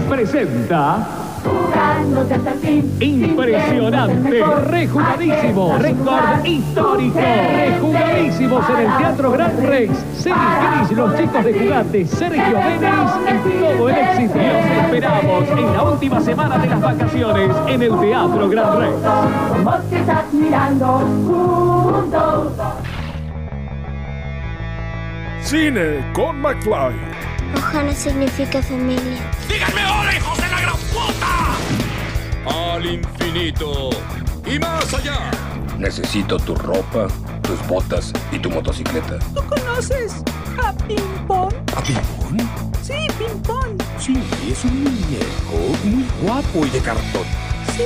Presenta Impresionante, rejugadísimo, récord histórico, rejugadísimos en el Teatro Gran Rex. Celis Gris, los chicos de juguete, Sergio Denis y todo el éxito. Los esperamos en la última semana de las vacaciones en el Teatro Gran Rex. Como que estás mirando juntos. Cine con McFly. Ohana significa familia. ¡Díganme hola, hijos de la gran puta! Al infinito y más allá. Necesito tu ropa, tus botas y tu motocicleta. ¿Tú conoces a Ping Pong? ¿A Pimpón? Sí, Ping Pong. Sí, es un muñeco muy guapo y de cartón. Sí.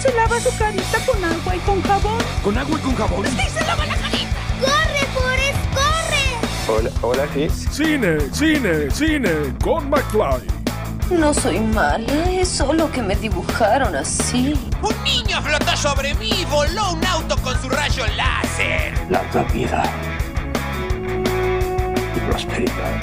Se lava su carita con agua y con jabón. ¿Con agua y con jabón? Sí, se lava la carita. Hola, hola, sí. Cine, cine, cine con McFly. No soy mala, es solo que me dibujaron así. Un niño flotó sobre mí y voló un auto con su rayo láser. Larga vida y prosperidad.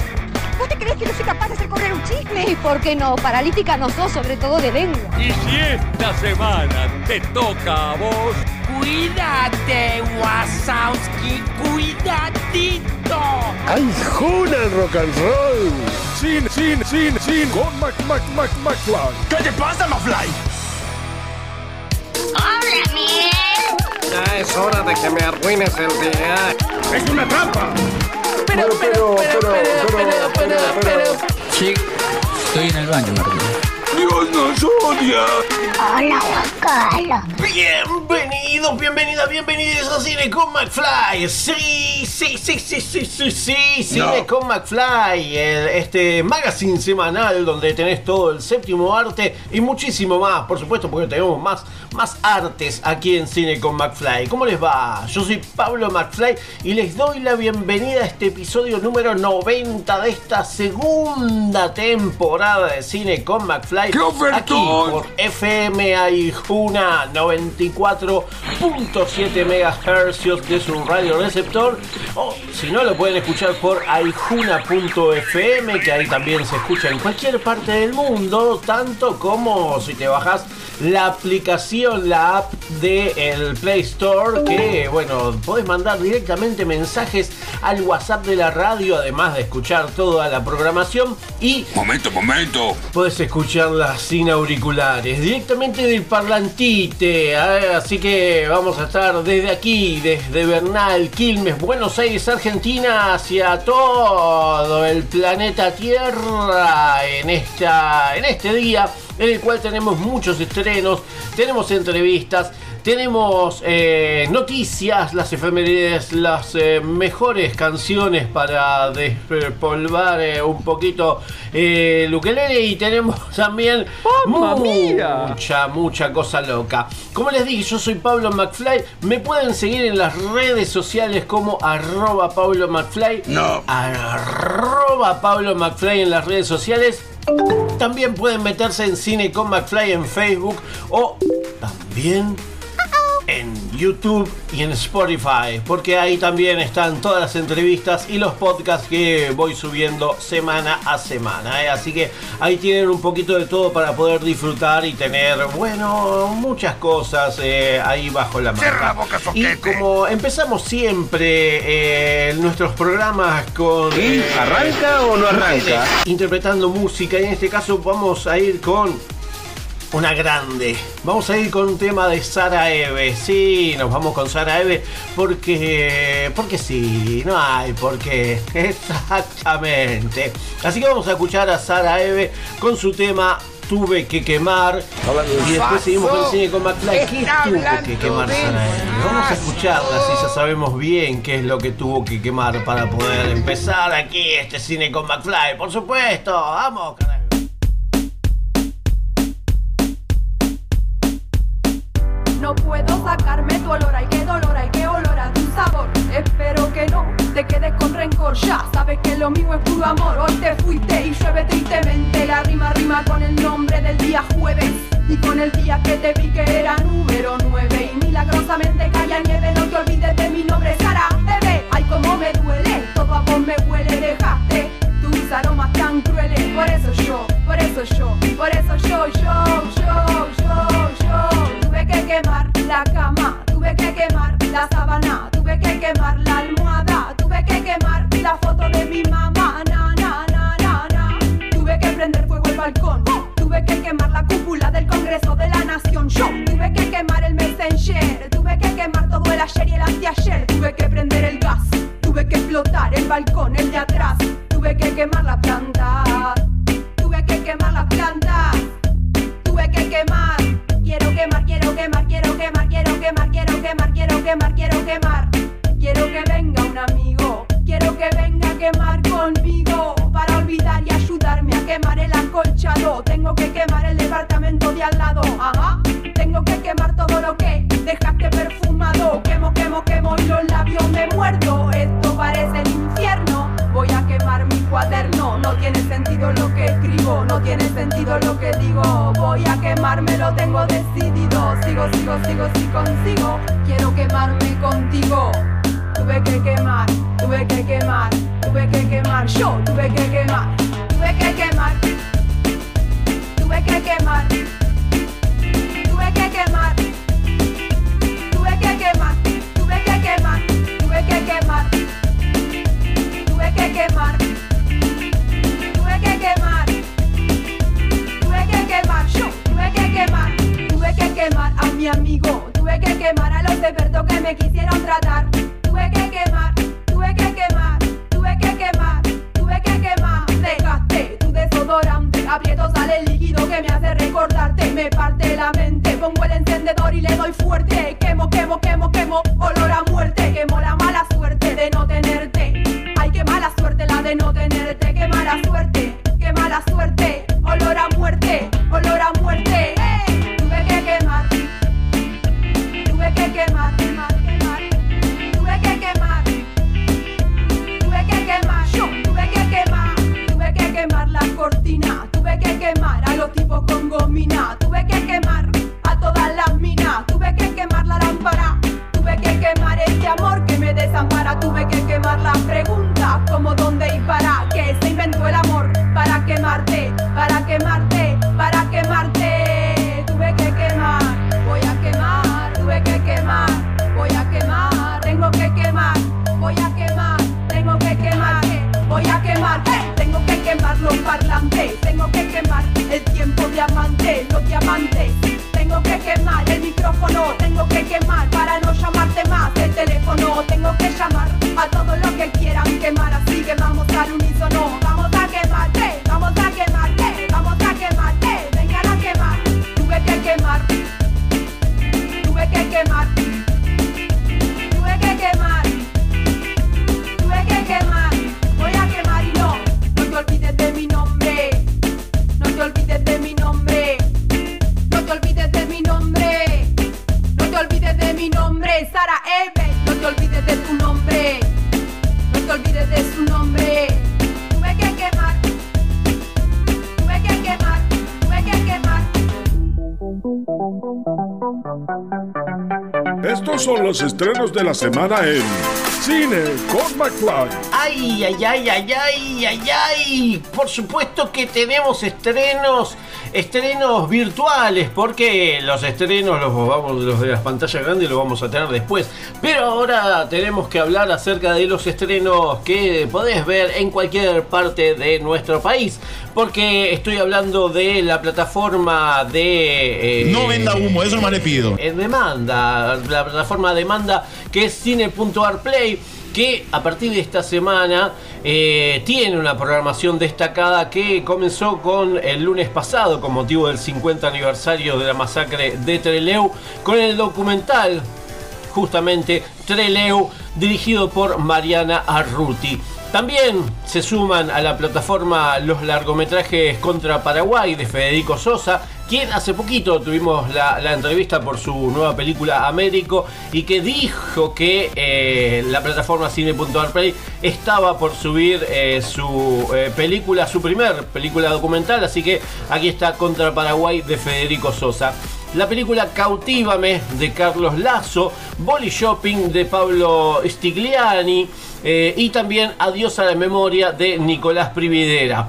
¿Vos te crees que no soy capaz de hacer correr un chisme? ¿Y por qué no? Paralítica no sos, sobre todo de lengua. Y si esta semana te toca a vos, Cuídate, Wasowski, cuidadito. ¡Ay, Juna el rock and roll! Cine, cine, cine, cine con Mac, Mac, Mac, McFly. ¿Qué te pasa, Mafly? ¡Hola, Miguel! Ya es hora de que me arruines el día. ¡Es una trampa! Pero, pero, pero, pero, pero, pero, Sí, estoy en el baño, Martín. ¡Dios nos odia! Hola, Juan Carlos. Bienvenidos, bienvenidas, bienvenidos a Cine con McFly. Sí, sí, sí, sí, sí, sí, sí, Cine con McFly. el- este magazine semanal donde tenés todo el séptimo arte y muchísimo más, por supuesto, porque tenemos más, más artes aquí en Cine con McFly. ¿Cómo les va? Yo soy Pablo McFly y les doy la bienvenida a este episodio número 90 de esta segunda temporada de Cine con McFly. ¡Qué ofertón! Aquí por FM Aijuna 94.7 MHz de su radio receptor o si no lo pueden escuchar por aijuna.fm que ahí también se escucha en cualquier parte del mundo tanto como si te bajas la aplicación, la app de el Play Store que bueno, podés mandar directamente mensajes al WhatsApp de la radio además de escuchar toda la programación y Momento, momento. Puedes escucharla sin auriculares, directamente del parlantite. ¿eh? Así que vamos a estar desde aquí, desde Bernal, Quilmes, Buenos Aires, Argentina, hacia todo el planeta Tierra en, esta, en este día en el cual tenemos muchos estrenos, tenemos entrevistas. Tenemos eh, noticias, las efemérides, las eh, mejores canciones para despolvar eh, un poquito eh, el ukelele y tenemos también ¡Mamma mía! mucha, mucha cosa loca. Como les dije, yo soy Pablo McFly. Me pueden seguir en las redes sociales como arroba Pablo McFly. No. Arroba Pablo McFly en las redes sociales. También pueden meterse en Cine con McFly en Facebook o también en YouTube y en Spotify, porque ahí también están todas las entrevistas y los podcasts que voy subiendo semana a semana. ¿eh? Así que ahí tienen un poquito de todo para poder disfrutar y tener, bueno, muchas cosas eh, ahí bajo la boca, Y como empezamos siempre eh, nuestros programas con... eh, ¿Arranca o no arranca? interpretando música y en este caso vamos a ir con una grande. Vamos a ir con un tema de Sara Eve. Sí, nos vamos con Sara Eve porque porque sí, no hay por qué. Exactamente. Así que vamos a escuchar a Sara Eve con su tema Tuve que quemar. Y después seguimos con el cine con McFly. ¿Qué tuvo que quemar Sara Eve? Vamos a escucharla si ya sabemos bien qué es lo que tuvo que quemar para poder empezar aquí este cine con McFly. Por supuesto, vamos, carajo. No puedo sacarme tu olor, ay qué dolor, ay qué olor a tu sabor. Espero que no te quedes con rencor. Ya sabes que lo mío es puro amor. Hoy te fuiste y llueve tristemente. La rima rima con el nombre del día jueves. Y con el día que te vi que era número 9. Y milagrosamente caía nieve. No te olvides de mi nombre, Sara Bebé. Ay, cómo me duele. Todo a vos me huele. Dejaste tus aromas tan crueles. Por eso yo, por eso yo tuve que quemar la sábana, tuve que quemar la almohada, tuve que quemar la foto de mi mamá, na na na na na. Tuve que prender fuego el balcón, tuve que quemar la cúpula del Congreso de la Nación, yo tuve que quemar el Messenger, tuve que quemar todo el ayer y el anteayer, tuve que prender el gas, tuve que explotar el balcón, el de atrás, tuve que quemar la planta, tuve que quemar la planta, tuve que quemar, quiero quemar, quiero quemar, quiero quemar quiero quemar, quiero quemar, quiero quemar. Quiero que venga un amigo. Quiero que venga a quemar conmigo para olvidar y ayudarme a quemar el acolchado. Tengo que quemar el departamento de al lado. Ajá. Tengo que quemar todo lo que dejaste perfumado. Quemo, quemo, quemo y los labios me muerdo. Esto parece el infierno. Cuaderno. No tiene sentido lo que escribo. No tiene sentido lo que digo. Voy a quemarme, lo tengo decidido. Sigo, sigo, sigo, si consigo. Quiero quemarme contigo. Tuve que quemar, tuve que quemar, tuve que quemar. Yo tuve que quemar, tuve que quemar. Tuve que quemar. Tuve que quemar. Tuve que quemar. Tuve que quemar. Tuve que quemar. Estrenos de la semana en Cine con McFly. Ay, ay, ay, ay, ay, ay, ay. Por supuesto que tenemos estrenos, estrenos virtuales, porque los estrenos los vamos, los de las pantallas grandes los vamos a tener después. Pero ahora tenemos que hablar acerca de los estrenos que podés ver en cualquier parte de nuestro país. Porque estoy hablando de la plataforma de. eh, No venda humo, eso nomás le pido. En demanda, la plataforma de demanda que es cine.arplay que a partir de esta semana eh, tiene una programación destacada que comenzó con el lunes pasado con motivo del 50 aniversario de la masacre de Treleu con el documental justamente Treleu dirigido por Mariana Arruti. También se suman a la plataforma los largometrajes contra Paraguay de Federico Sosa, quien hace poquito tuvimos la, entrevista por su nueva película Américo y que dijo que eh, la plataforma cine.arplay estaba por subir eh, su eh, película, su primer película documental, así que aquí está Contra Paraguay de Federico Sosa. La película Cautívame de Carlos Lazo, Boli Shopping de Pablo Stigliani eh, y también Adiós a la memoria de Nicolás Prividera.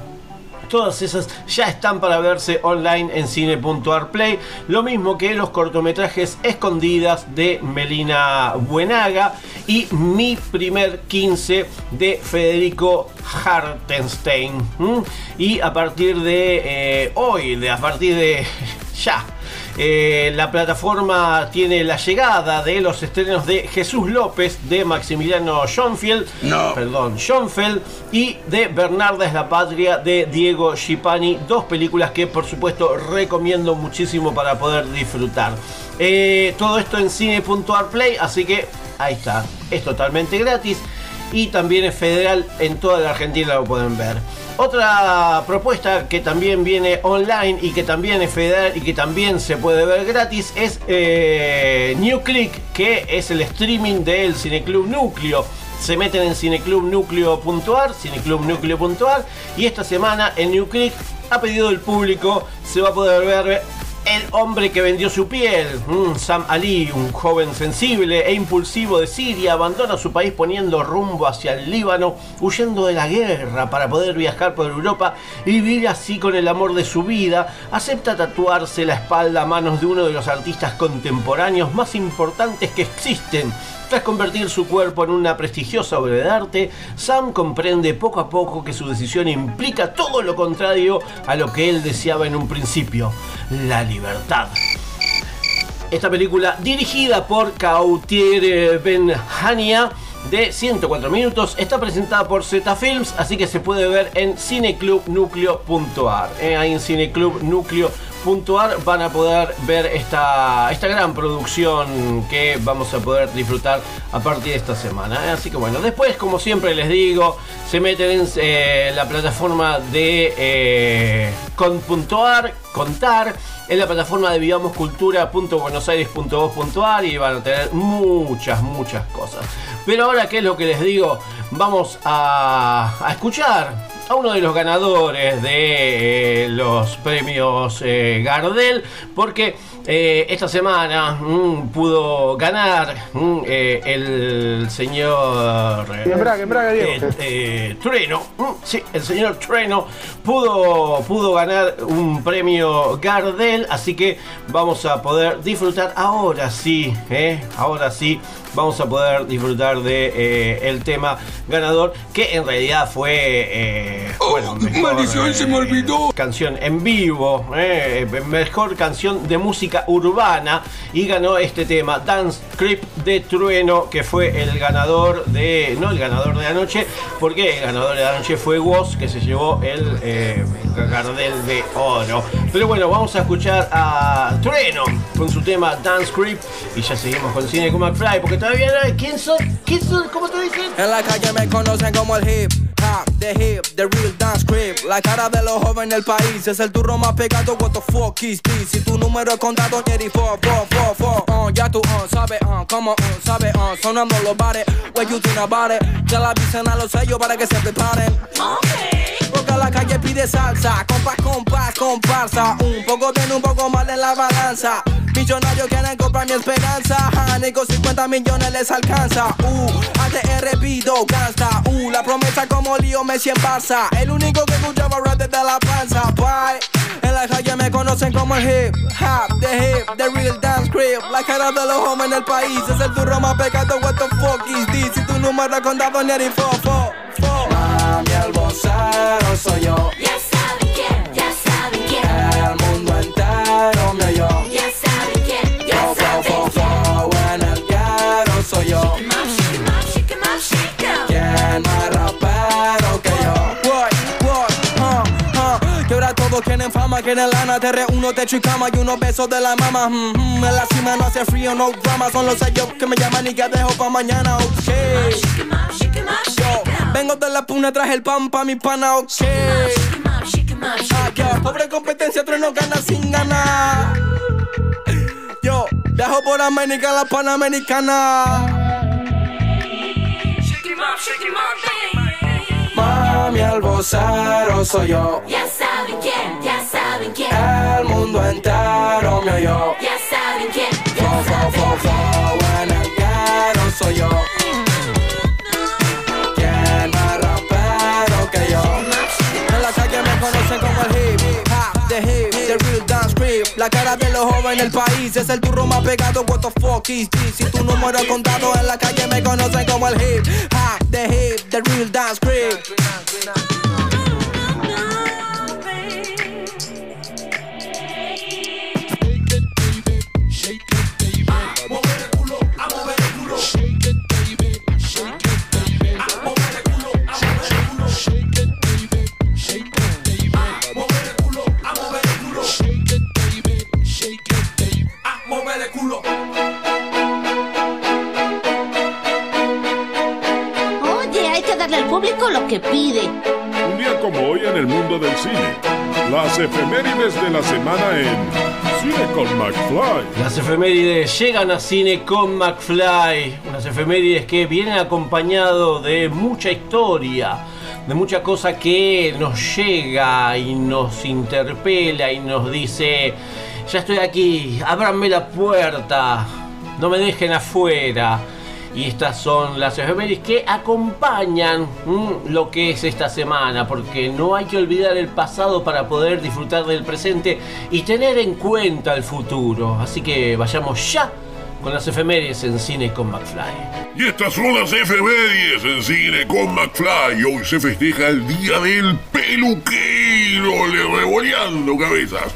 todas esas ya están para verse online en cine.arplay. Lo mismo que los cortometrajes escondidas de Melina Buenaga y Mi primer 15 de Federico Hartenstein. Y a partir de eh, hoy, de, a partir de ya. Eh, la plataforma tiene la llegada de los estrenos de Jesús López, de Maximiliano Schoenfeld, perdón, Schoenfeld y de Bernarda es la patria de Diego Schipani, dos películas que por supuesto recomiendo muchísimo para poder disfrutar. Eh, todo esto en cine.arplay, así que ahí está, es totalmente gratis y también es federal, en toda la Argentina lo pueden ver. Otra propuesta que también viene online y que también es federal y que también se puede ver gratis es eh, New Click, que es el streaming del Cineclub Núcleo. Se meten en cineclubnucleo.ar, cineclubnucleo.ar y esta semana en New Click, a pedido del público, se va a poder ver el hombre que vendió su piel, Mm, Sam Ali, un joven sensible e impulsivo de Siria, abandona su país poniendo rumbo hacia el Líbano, huyendo de la guerra para poder viajar por Europa y vivir así con el amor de su vida. Acepta tatuarse la espalda a manos de uno de los artistas contemporáneos más importantes que existen. Tras convertir su cuerpo en una prestigiosa obra de arte, Sam comprende poco a poco que su decisión implica todo lo contrario a lo que él deseaba en un principio, la libertad. Esta película, dirigida por Kautier Benhania, de 104 minutos, está presentada por Z Films, así que se puede ver en cineclubnucleo.ar. Eh, ahí en cineclubnucleo.ar van a poder ver esta, esta gran producción que vamos a poder disfrutar a partir de esta semana. eh. Así que bueno, después, como siempre les digo, se meten en eh, la plataforma de eh, con.ar, contar, en la plataforma de vivamoscultura.buenosaires.gov.ar y van a tener muchas, muchas cosas. Pero ahora, ¿qué es lo que les digo? Vamos a, a escuchar a uno de los ganadores de eh, los premios eh, Gardel, porque eh, esta semana mm, pudo ganar mm, el señor embrague, embrague, Diego. Trueno, mm, sí, el señor Trueno pudo, pudo ganar un premio Gardel, así que vamos a poder disfrutar ahora sí, eh, ahora sí vamos a poder disfrutar de eh, el tema ganador que en realidad fue eh, bueno, mejor, maldición, se me olvidó. canción en vivo eh, mejor canción de música urbana y ganó este tema Dance Creep de Trueno que fue el ganador de no el ganador de la noche porque el ganador de la noche fue Woz que se llevó el eh, Gardel de oro pero bueno vamos a escuchar a Trueno con su tema Dance Creep y ya seguimos con Cine con McFly porque todavía no quién son quién son cómo te dicen En la calle me conocen como el hip hop, the hip, the real dance creep. La cara de los jóvenes del país es el turro más pegado. What the fuck is this? Si tu número es contado, Jerry, four, four, four, four. Uh, ya tú, uh, sabes, uh, como, uh, sabes, uh, sonando los bares. What you think about it? Ya la avisan a los sellos para que se preparen. Porque la calle pide salsa, compás, compás, comparsa. Un poco bien, un poco mal en la balanza. Millonarios quieren comprar mi esperanza. Honey, con 50 millones les alcanza. Uh, ATR pido gasta. Uh, la promesa como lío Messi en Barça. El único que escuchaba rap desde la panza. Bye. En la calle me conocen como el hip hop, the hip, the real dance creep. La cara de los jóvenes del país es el turro más pecado. What the fuck is this? Si tu número es contado, ni el fo, fo, fo. Mami, el vocero soy yo. Ya saben quién, ya saben quién. El mundo entero me Todos quieren fama, quieren lana Te reúno, techo y cama y unos besos de la mama. Mm, mm, En la cima no hace frío, no drama Son los sellos que me llaman y que dejo pa' mañana, ok. Yo, vengo de la puna, traje el pan pa' mi pana, ok. Ah, pobre competencia, tres no gana sin ganar. Yo, viajo por América, la Panamericana. Shake up, shake up. Mami, el vocero soy yo. Ya saben quién, ya saben quién. El mundo entero me oyó. Ya saben quién, ya saben ghetto soy yo de los jóvenes del país es el turro más pegado. What the fuck is this? Si tu número es contado en la calle me conocen como el hip hop, the hip, the real dance creep. Público lo que pide. Un día como hoy en el mundo del cine. Las efemérides de la semana en Cine con McFly. Las efemérides llegan a cine con McFly. Unas efemérides que vienen acompañado de mucha historia, de mucha cosa que nos llega y nos interpela y nos dice, ya estoy aquí, ábranme la puerta, no me dejen afuera. Y estas son las efemérides que acompañan mm, lo que es esta semana, porque no hay que olvidar el pasado para poder disfrutar del presente y tener en cuenta el futuro. Así que vayamos ya con las efemérides en cine con McFly. Y estas son las efemérides en cine con McFly. Hoy se festeja el Día del Peluquero, le revoleando cabezas.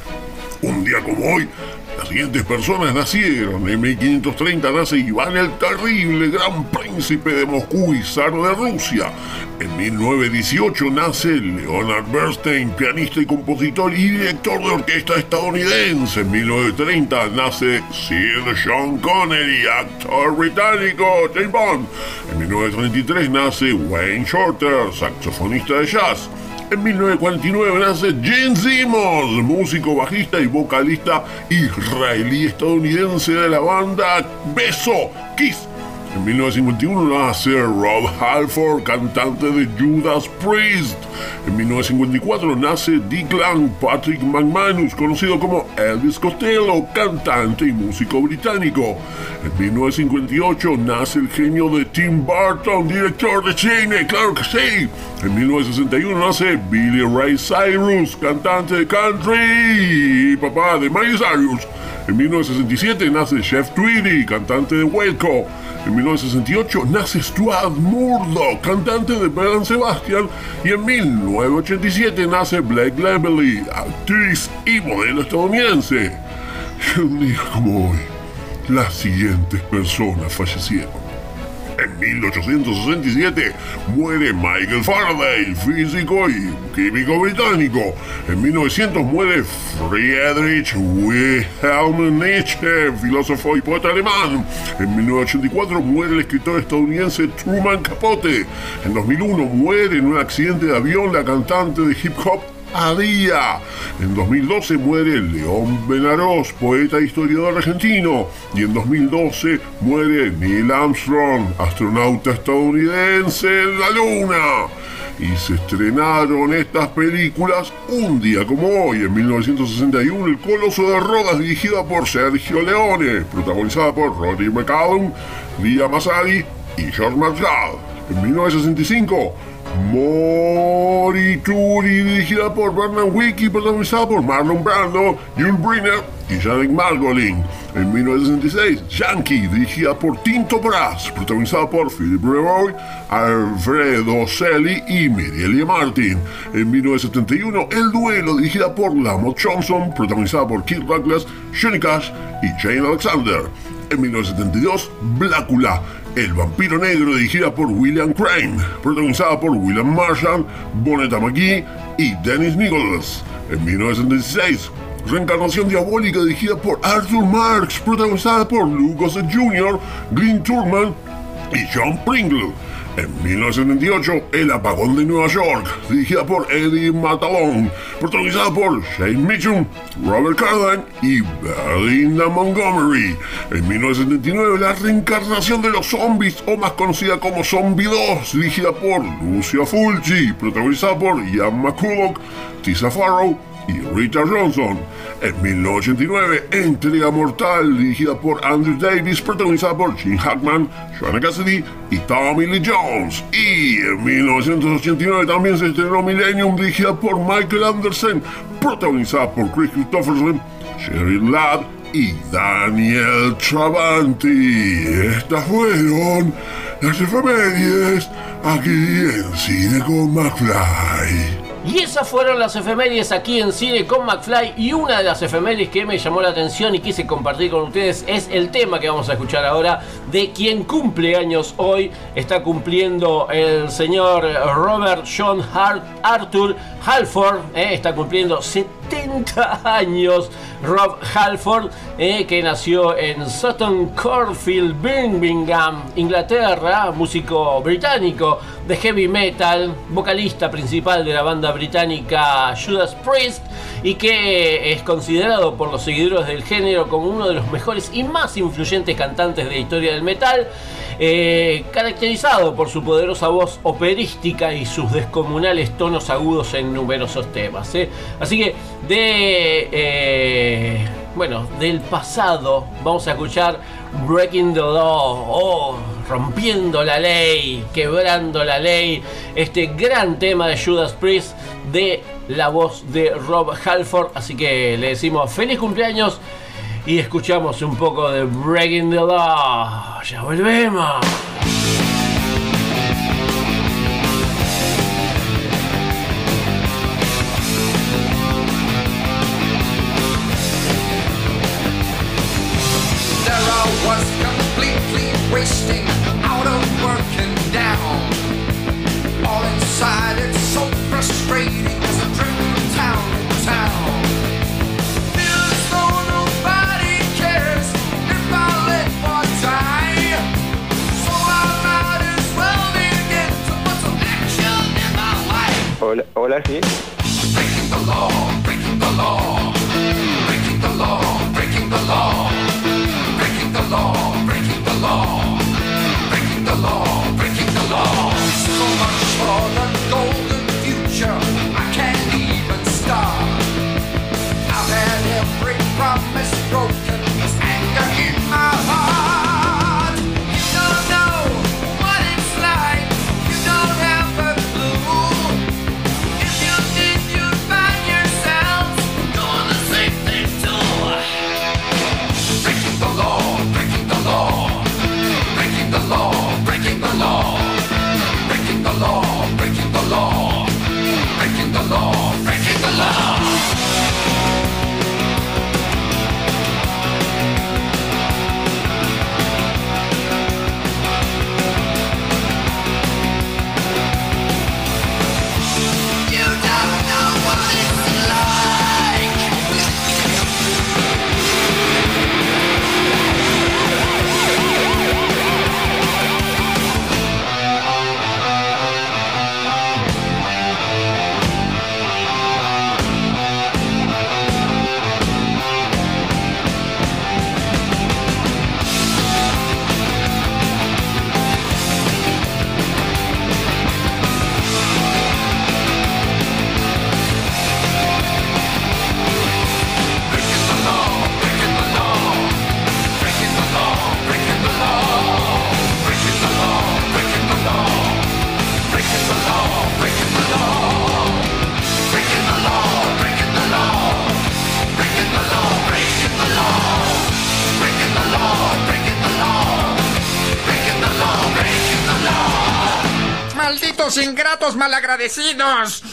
Un día como hoy, siguientes personas nacieron. En 1530 nace Iván el Terrible, gran príncipe de Moscú y zar de Rusia. En 1918 nace Leonard Bernstein, pianista y compositor y director de orquesta estadounidense. En 1930 nace Sir Sean Connery, actor británico, James Bond. En 1933 nace Wayne Shorter, saxofonista de jazz. En 1949 nace Gene Simmons, músico, bajista y vocalista israelí-estadounidense de la banda Beso Kiss. En 1951 nace Rob Halford, cantante de Judas Priest. En 1954 nace Declan Patrick McManus, conocido como Elvis Costello, cantante y músico británico. En 1958 nace el genio de Tim Burton, director de cine, claro que sí. En 1961 nace Billy Ray Cyrus, cantante de country y papá de Miley Cyrus. En 1967 nace Jeff Tweedy, cantante de Wilco. En 1968 nace Stuart Murdoch, cantante de Bell Sebastian. Y en 1987 nace Blake Lively, actriz y modelo estadounidense. Y un día como hoy, las siguientes personas fallecieron. En 1867 muere Michael Faraday, físico y químico británico. En 1900 muere Friedrich Wilhelm Nietzsche, filósofo y poeta alemán. En 1984 muere el escritor estadounidense Truman Capote. En 2001 muere en un accidente de avión la cantante de hip hop Adia. En 2012 muere León Benarós, poeta e historiador argentino. Y en 2012 muere Neil Armstrong, astronauta estadounidense en la Luna. Y se estrenaron estas películas un día como hoy, en 1961, El Coloso de Rodas, dirigida por Sergio Leone, protagonizada por Roddy McCallum, Lia Masadi y George Marshall. En 1965, Morituri, dirigida por Bernard Wicki, protagonizada por Marlon Brando, Jules Briner y Janek Margolin. En 1966, Yankee, dirigida por Tinto Brass, protagonizada por Philip Revoy, Alfredo Selly y Mireille Martin. En 1971, El Duelo, dirigida por Lamont Johnson, protagonizada por Keith Douglas, Johnny Cash y Jane Alexander. En 1972, Blácula, El vampiro negro, dirigida por William Crane, protagonizada por William Marshall, Bonetta McGee y Dennis Nicholas. En 1976, Reencarnación Diabólica, dirigida por Arthur Marx, protagonizada por Gossett Jr., Glenn Turman y John Pringle. En 1978, El apagón de Nueva York, dirigida por Eddie Matalón, protagonizada por Shane Mitchum, Robert Carlin y Belinda Montgomery. En 1979, La reencarnación de los zombies, o más conocida como Zombie 2, dirigida por Lucia Fulci, protagonizada por Ian McCulloch, Tisa Farrow y Rita Johnson. En 1989, Entrega Mortal, dirigida por Andrew Davis, protagonizada por Gene Hackman, Joanna Cassidy y Tommy Lee Jones. Y en 1989 también se estrenó Millennium, dirigida por Michael Anderson, protagonizada por Chris Christopherson, Sheryl Ladd y Daniel Travanti. Estas fueron las efemérides aquí en Cine con McFly. Y esas fueron las efemérides aquí en Cine con McFly. Y una de las efemérides que me llamó la atención y quise compartir con ustedes es el tema que vamos a escuchar ahora de quien cumple años hoy. Está cumpliendo el señor Robert John Hart Arthur Halford. eh, está cumpliendo 70 años. Rob Halford, eh, que nació en Sutton Coldfield, Birmingham, Inglaterra, músico británico de heavy metal, vocalista principal de la banda británica Judas Priest y que es considerado por los seguidores del género como uno de los mejores y más influyentes cantantes de la historia del metal, eh, caracterizado por su poderosa voz operística y sus descomunales tonos agudos en numerosos temas. eh. Así que de... eh, bueno, del pasado vamos a escuchar Breaking the Law, oh, rompiendo la ley, quebrando la ley, este gran tema de Judas Priest de la voz de Rob Halford, así que le decimos feliz cumpleaños y escuchamos un poco de Breaking the Law. Ya volvemos. Hola, hola, sí. Breaking the law, breaking the law, ingratos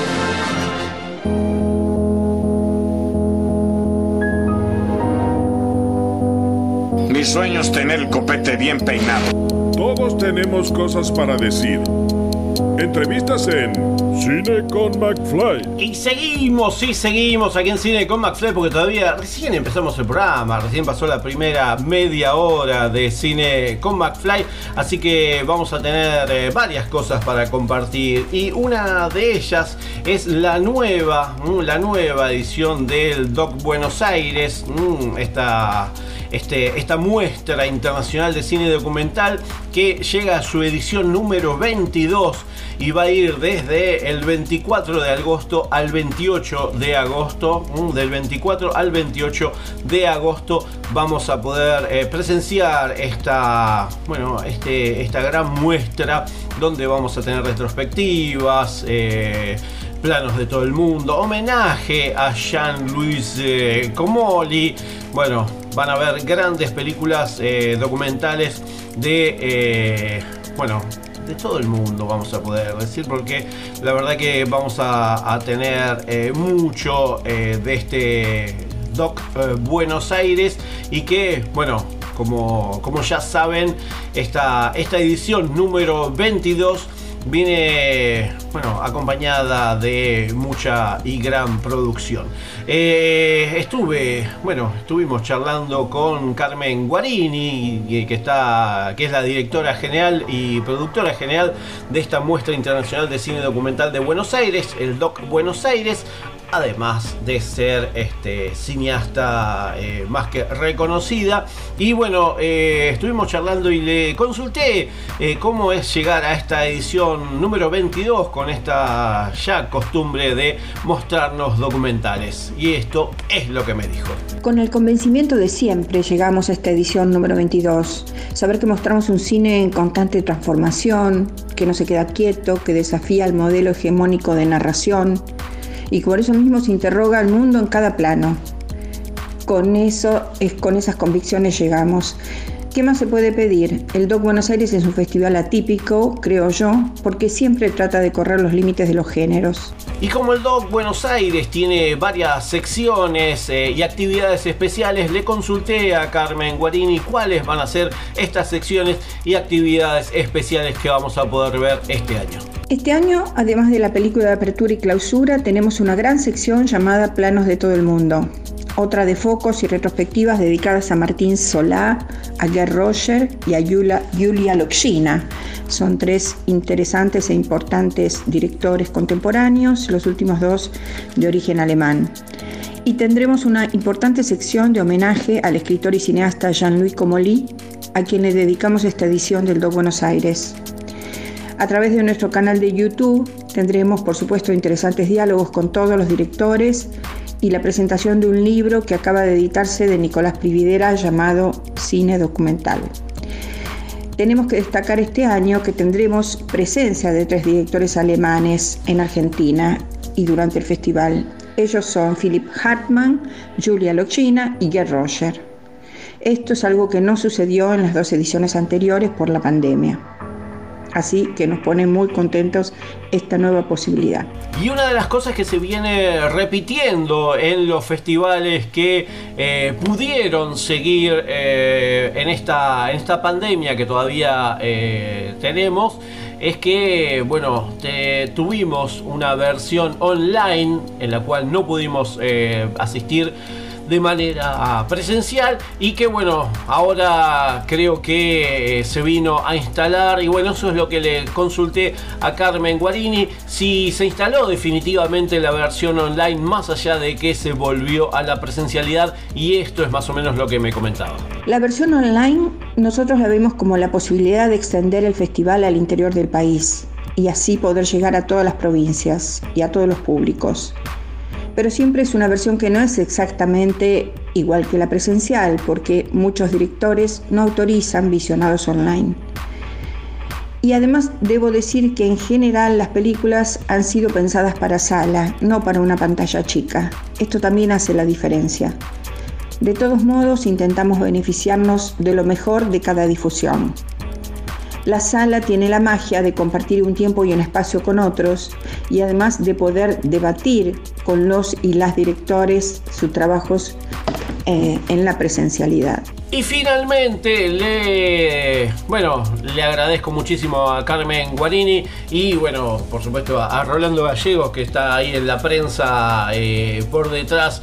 Sueño es tener el copete bien peinado. Todos tenemos cosas para decir. Entrevistas en Cine con McFly. Y seguimos, sí, seguimos aquí en Cine con McFly porque todavía recién empezamos el programa, recién pasó la primera media hora de Cine con McFly, así que vamos a tener eh, varias cosas para compartir y una de ellas es la nueva, mm, la nueva edición del Doc Buenos Aires, mm, esta, este, esta muestra internacional de cine documental que llega a su edición número 22 y va a ir desde el 24 de agosto al 28 de agosto. mm, Del 24 al 28 de agosto vamos a poder eh, presenciar esta, bueno, este, esta gran muestra donde vamos a tener retrospectivas. eh, planos de todo el mundo, homenaje a Jean-Louis eh, Comolli. Bueno, van a ver grandes películas eh, documentales de, eh, bueno, de todo el mundo, vamos a poder decir, porque la verdad que vamos a, tener eh, mucho de este Doc Buenos Aires y que, bueno, como, como ya saben, esta, esta edición número 22 viene bueno acompañada de mucha y gran producción. Eh, estuve bueno estuvimos charlando con Carmen Guarini que- está que es la directora general y productora general de esta muestra internacional de cine documental de Buenos Aires el Doc Buenos Aires además de ser este, cineasta eh, más que reconocida. Y bueno, eh, estuvimos charlando y le consulté eh, cómo es llegar a esta edición número 22 con esta ya costumbre de mostrarnos documentales. Y esto es lo que me dijo. Con el convencimiento de siempre llegamos a esta edición número 22. Saber que mostramos un cine en constante transformación, que no se queda quieto, que desafía el modelo hegemónico de narración y por eso mismo se interroga al mundo en cada plano. Con eso, es con esas convicciones llegamos. ¿Qué más se puede pedir? El Doc Buenos Aires es un festival atípico, creo yo, porque siempre trata de correr los límites de los géneros. Y como el Doc Buenos Aires tiene varias secciones eh, y actividades especiales, le consulté a Carmen Guarini cuáles van a ser estas secciones y actividades especiales que vamos a poder ver este año. Este año, además de la película de apertura y clausura, tenemos una gran sección llamada Planos de todo el mundo. Otra de focos y retrospectivas dedicadas a Martín Solá, a Gerd Roger y a Yula- Julia Lokshina. Son tres interesantes e importantes directores contemporáneos, los últimos dos de origen alemán. Y tendremos una importante sección de homenaje al escritor y cineasta Jean-Louis Comolli, a quien le dedicamos esta edición del Do Buenos Aires. A través de nuestro canal de YouTube tendremos, por supuesto, interesantes diálogos con todos los directores y la presentación de un libro que acaba de editarse de Nicolás Prividera llamado Cine Documental. Tenemos que destacar este año que tendremos presencia de tres directores alemanes en Argentina y durante el festival. Ellos son Philipp Hartmann, Julia Lokshina y Gerd Roger. Esto es algo que no sucedió en las dos ediciones anteriores por la pandemia. Así que nos pone muy contentos esta nueva posibilidad. Y una de las cosas que se viene repitiendo en los festivales que eh, pudieron seguir eh, en, esta, en esta pandemia que todavía eh, tenemos es que, bueno, tuvimos una versión online en la cual no pudimos asistir de manera presencial y que bueno, ahora creo que eh, se vino a instalar y bueno, eso es lo que le consulté a Carmen Guarini, si se instaló definitivamente la versión online más allá de que se volvió a la presencialidad y esto es más o menos lo que me comentaba. La versión online nosotros la vemos como la posibilidad de extender el festival al interior del país y así poder llegar a todas las provincias y a todos los públicos. Pero siempre es una versión que no es exactamente igual que la presencial porque muchos directores no autorizan visionados online. Y además debo decir que en general las películas han sido pensadas para sala, no para una pantalla chica. Esto también hace la diferencia. De todos modos, intentamos beneficiarnos de lo mejor de cada difusión. La sala tiene la magia de compartir un tiempo y un espacio con otros y además de poder debatir con los y las directores sus trabajos eh, en la presencialidad. Y finalmente le bueno, le agradezco muchísimo a Carmen Guarini y bueno, por supuesto a, Rolando Gallegos que está ahí en la prensa eh, por detrás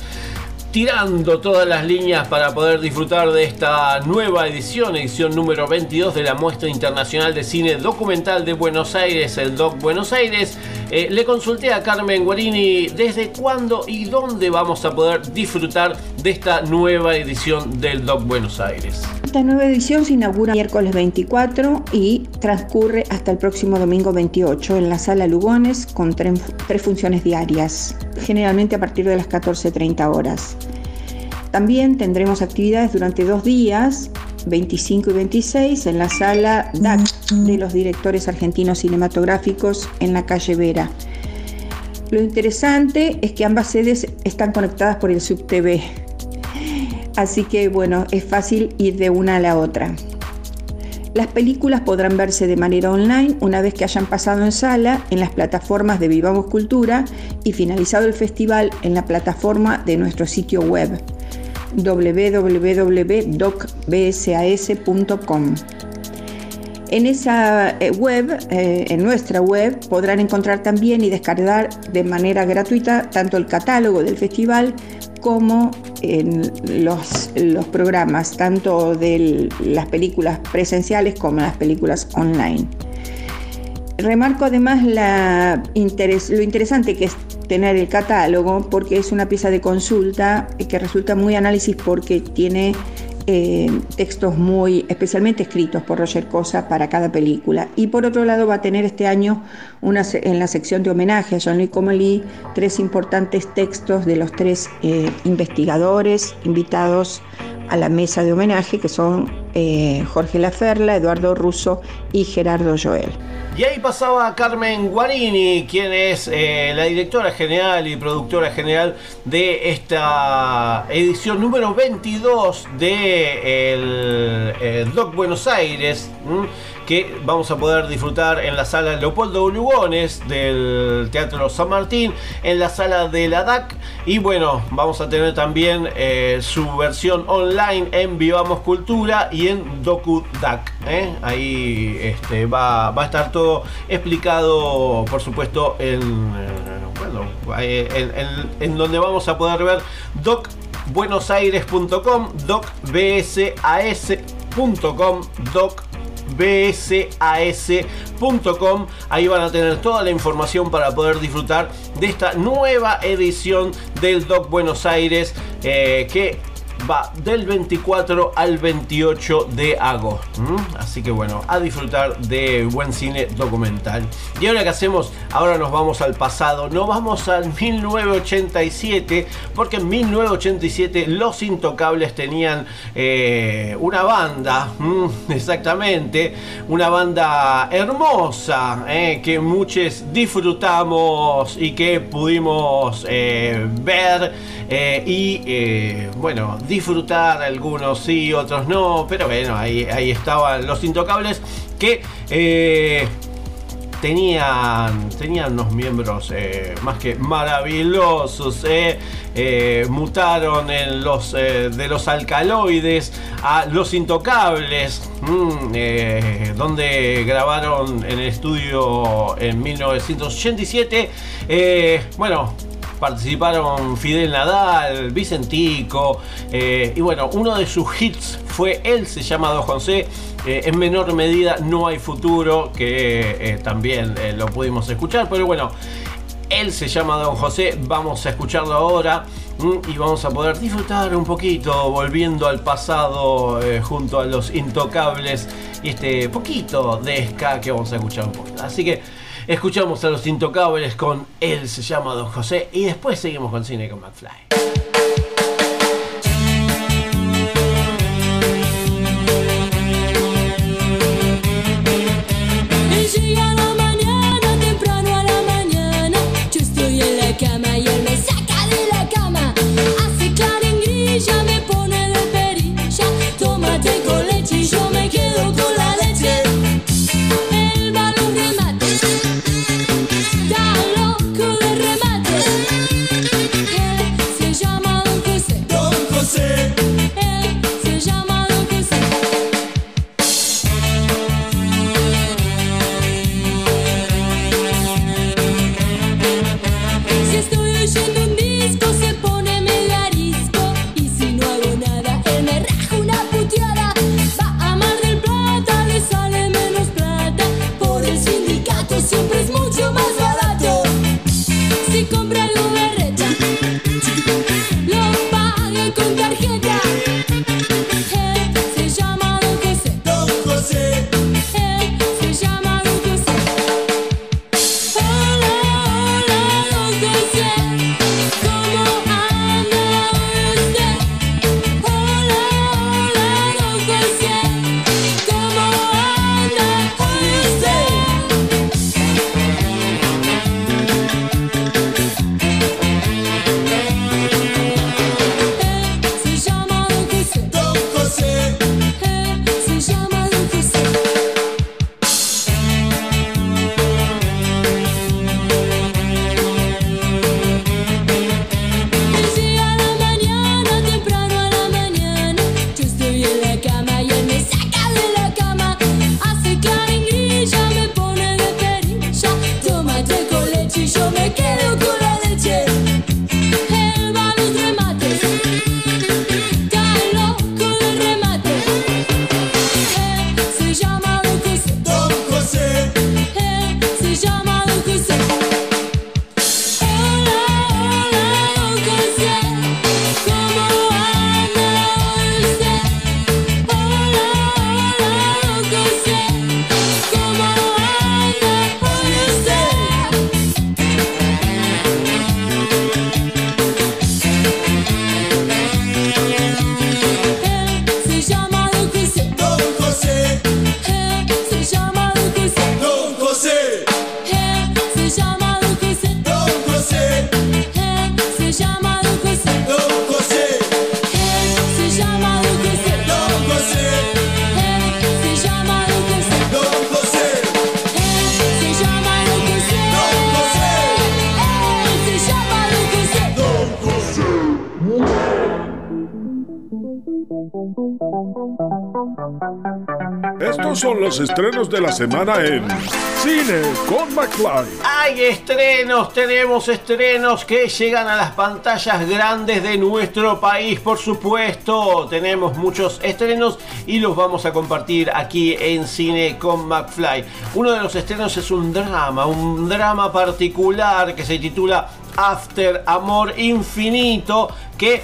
tirando todas las líneas para poder disfrutar de esta nueva edición, edición número 22 de la Muestra Internacional de Cine Documental de Buenos Aires, el DOC Buenos Aires. Eh, le consulté a Carmen Guarini desde cuándo y dónde vamos a poder disfrutar de esta nueva edición del DOC Buenos Aires. Esta nueva edición se inaugura miércoles 24 y transcurre hasta el próximo domingo 28 en la sala Lugones con tres, funciones diarias, generalmente a partir de las 14.30 horas. También tendremos actividades durante dos días, 25 y 26, en la sala DAC de los directores argentinos cinematográficos en la calle Vera. Lo interesante es que ambas sedes están conectadas por el SubTV, así que bueno, es fácil ir de una a la otra. Las películas podrán verse de manera online una vez que hayan pasado en sala en las plataformas de Vivamos Cultura y finalizado el festival en la plataforma de nuestro sitio web www.docbsas.com. En esa eh, web, eh, en nuestra web, podrán encontrar también y descargar de manera gratuita tanto el catálogo del festival como en los, los programas, tanto de las películas presenciales como las películas online. Remarco además lo interesante que es tener el catálogo porque es una pieza de consulta que resulta muy análisis porque tiene eh, textos muy especialmente escritos por Roger Cosa para cada película. Y por otro lado va a tener este año una, en la sección de homenaje a Jean-Louis Comolli tres importantes textos de los tres eh, investigadores invitados a la mesa de homenaje que son eh, Jorge Laferla, Eduardo Russo y Gerardo Joel. Y ahí pasaba Carmen Guarini, quien es eh, la directora general y productora general de esta edición número 22 de el, el Doc Buenos Aires, que vamos a poder disfrutar en la sala Leopoldo Lugones del Teatro San Martín, en la sala de la DAC y bueno, vamos a tener también eh, su versión online en Vivamos Cultura en DocuDac. ¿eh? Ahí este, va, va a estar todo explicado, por supuesto, en, eh, bueno, en, en- en donde vamos a poder ver docbuenosaires.com, docbsas.com, doc bsas.com. Ahí van a tener toda la información para poder disfrutar de esta nueva edición del Doc Buenos Aires eh, que del 24 al 28 de agosto. Así que bueno, a disfrutar de buen cine documental. Y ahora que hacemos, ahora nos vamos al pasado, nos vamos al 1987, porque en 1987 Los Intocables tenían eh, una banda, exactamente, una banda hermosa, eh, que muchos disfrutamos y que pudimos eh, ver y bueno, disfrutar algunos sí, otros no, pero bueno, ahí, ahí estaban los intocables que eh, tenían, tenían unos miembros eh, más que maravillosos, eh, mutaron en los, de los alcaloides a los intocables, mm, donde grabaron en el estudio en 1987. Eh, bueno, participaron Fidel Nadal, Vicentico, eh, y bueno, uno de sus hits fue Él se llama Don José. eh, en menor medida No hay futuro, que eh, también lo pudimos escuchar, pero bueno, él se llama Don José, vamos a escucharlo ahora mm, y vamos a poder disfrutar un poquito volviendo al pasado junto a los intocables y este poquito de ska que vamos a escuchar un poco. Así que escuchamos a los intocables con Él se llama Don José y después seguimos con cine con McFly. Semana en Cine con McFly. Hay estrenos, tenemos estrenos que llegan a las pantallas grandes de nuestro país, por supuesto. Tenemos muchos estrenos y los vamos a compartir aquí en Cine con McFly. Uno de los estrenos es un drama, un drama particular que se titula After Amor Infinito, que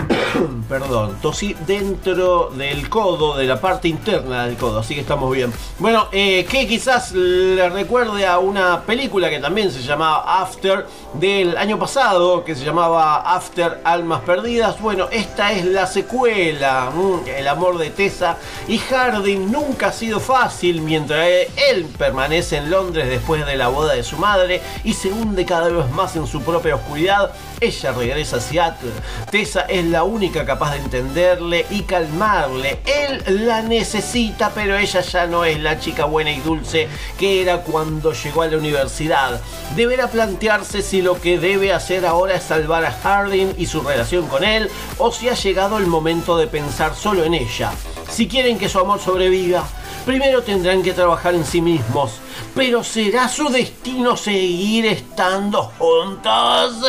perdón, tosí dentro del codo, de la parte interna del codo, así que estamos bien. Bueno, eh, que quizás le recuerde a una película que también se llamaba After del año pasado, que se llamaba After Almas Perdidas. Bueno, esta es la secuela, mm, el amor de Tessa y Harding nunca ha sido fácil mientras él permanece en Londres después de la boda de su madre y se hunde cada vez más en su propia oscuridad. Ella regresa a Seattle. Tessa es la única capaz de entenderle y calmarle. Él la necesita, pero ella ya no es la chica buena y dulce que era cuando llegó a la universidad. Deberá plantearse si lo que debe hacer ahora es salvar a Harding y su relación con él, o si ha llegado el momento de pensar solo en ella. Si quieren que su amor sobreviva, primero tendrán que trabajar en sí mismos. Pero será su destino seguir estando juntos.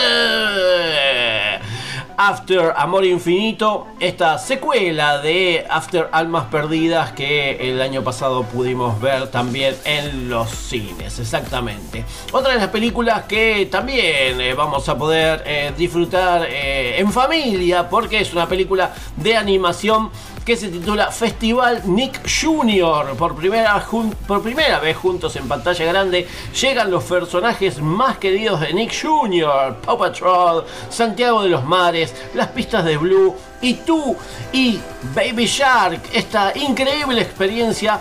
After Amor Infinito, esta secuela de After Almas Perdidas que el año pasado pudimos ver también en los cines, exactamente. Otra de las películas que también eh, vamos a poder eh, disfrutar eh, en familia porque es una película de animación que se titula Festival Nick Jr. Por primera, por primera vez juntos en pantalla grande llegan los personajes más queridos de Nick Jr. Paw Patrol, Santiago de los Mares, las pistas de Blue y tú y Baby Shark. Esta increíble experiencia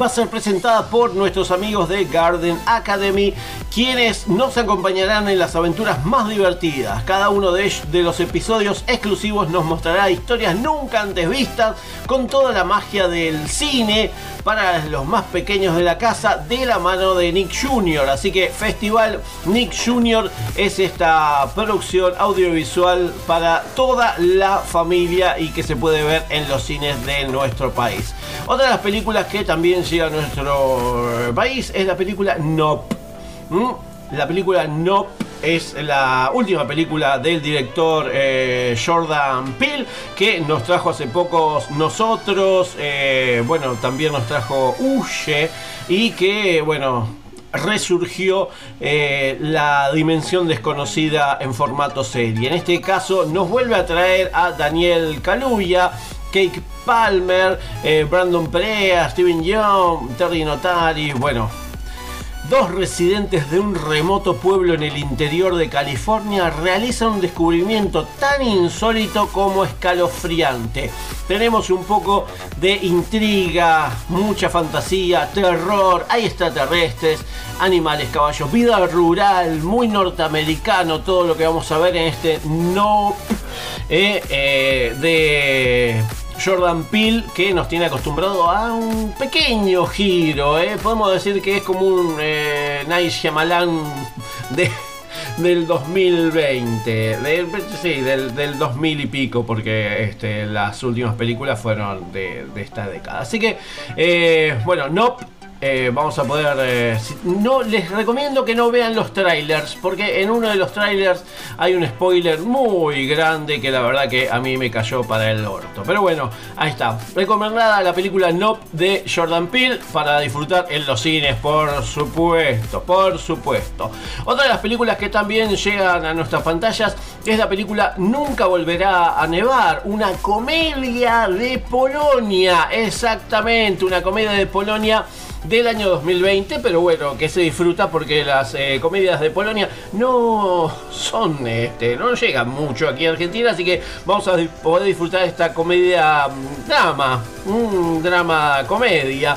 va a ser presentada por nuestros amigos de Garden Academy, quienes nos acompañarán en las aventuras más divertidas. Cada uno de, los episodios exclusivos nos mostrará historias nunca antes vistas, con toda la magia del cine para los más pequeños de la casa, de la mano de Nick Jr. Así que Festival Nick Jr. es esta producción audiovisual para toda la familia y que se puede ver en los cines de nuestro país. Otra de las películas que también llega a nuestro eh, país es la película Nope. ¿Mm? La película Nope es la última película del director eh, Jordan Peele que nos trajo hace pocos nosotros. eh, bueno, también nos trajo Huye y que, bueno, resurgió la dimensión desconocida en formato serie. En este caso nos vuelve a traer a Daniel Kaluuya, Cake Palmer, eh, Brandon Perea, Steven Young, Terry Notari, bueno, Dos residentes de un remoto pueblo en el interior de California realizan un descubrimiento tan insólito como escalofriante. Tenemos un poco de intriga, mucha fantasía, terror, hay extraterrestres, animales, caballos, vida rural, muy norteamericano, todo lo que vamos a ver en este no eh, eh, de Jordan Peele que nos tiene acostumbrado a un pequeño giro, ¿eh? podemos decir que es como un eh, Night del 2020, del, sí, del, del 2000 y pico, porque este, las últimas películas fueron de, de esta década. Así que, eh, bueno, no eh, vamos a poder. eh, no les recomiendo que no vean los trailers, porque en uno de los trailers hay un spoiler muy grande que la verdad que a mí me cayó para el orto. Pero bueno, ahí está. Recomendada la película Nope de Jordan Peele para disfrutar en los cines, por supuesto, por supuesto. Otra de las películas que también llegan a nuestras pantallas es la película Nunca volverá a nevar, una comedia de Polonia, exactamente, una comedia de Polonia del año 2020, pero bueno, que se disfruta porque las eh, comedias de Polonia no son, este, no llegan mucho aquí a Argentina, así que vamos a poder disfrutar esta comedia mm, drama, un drama comedia.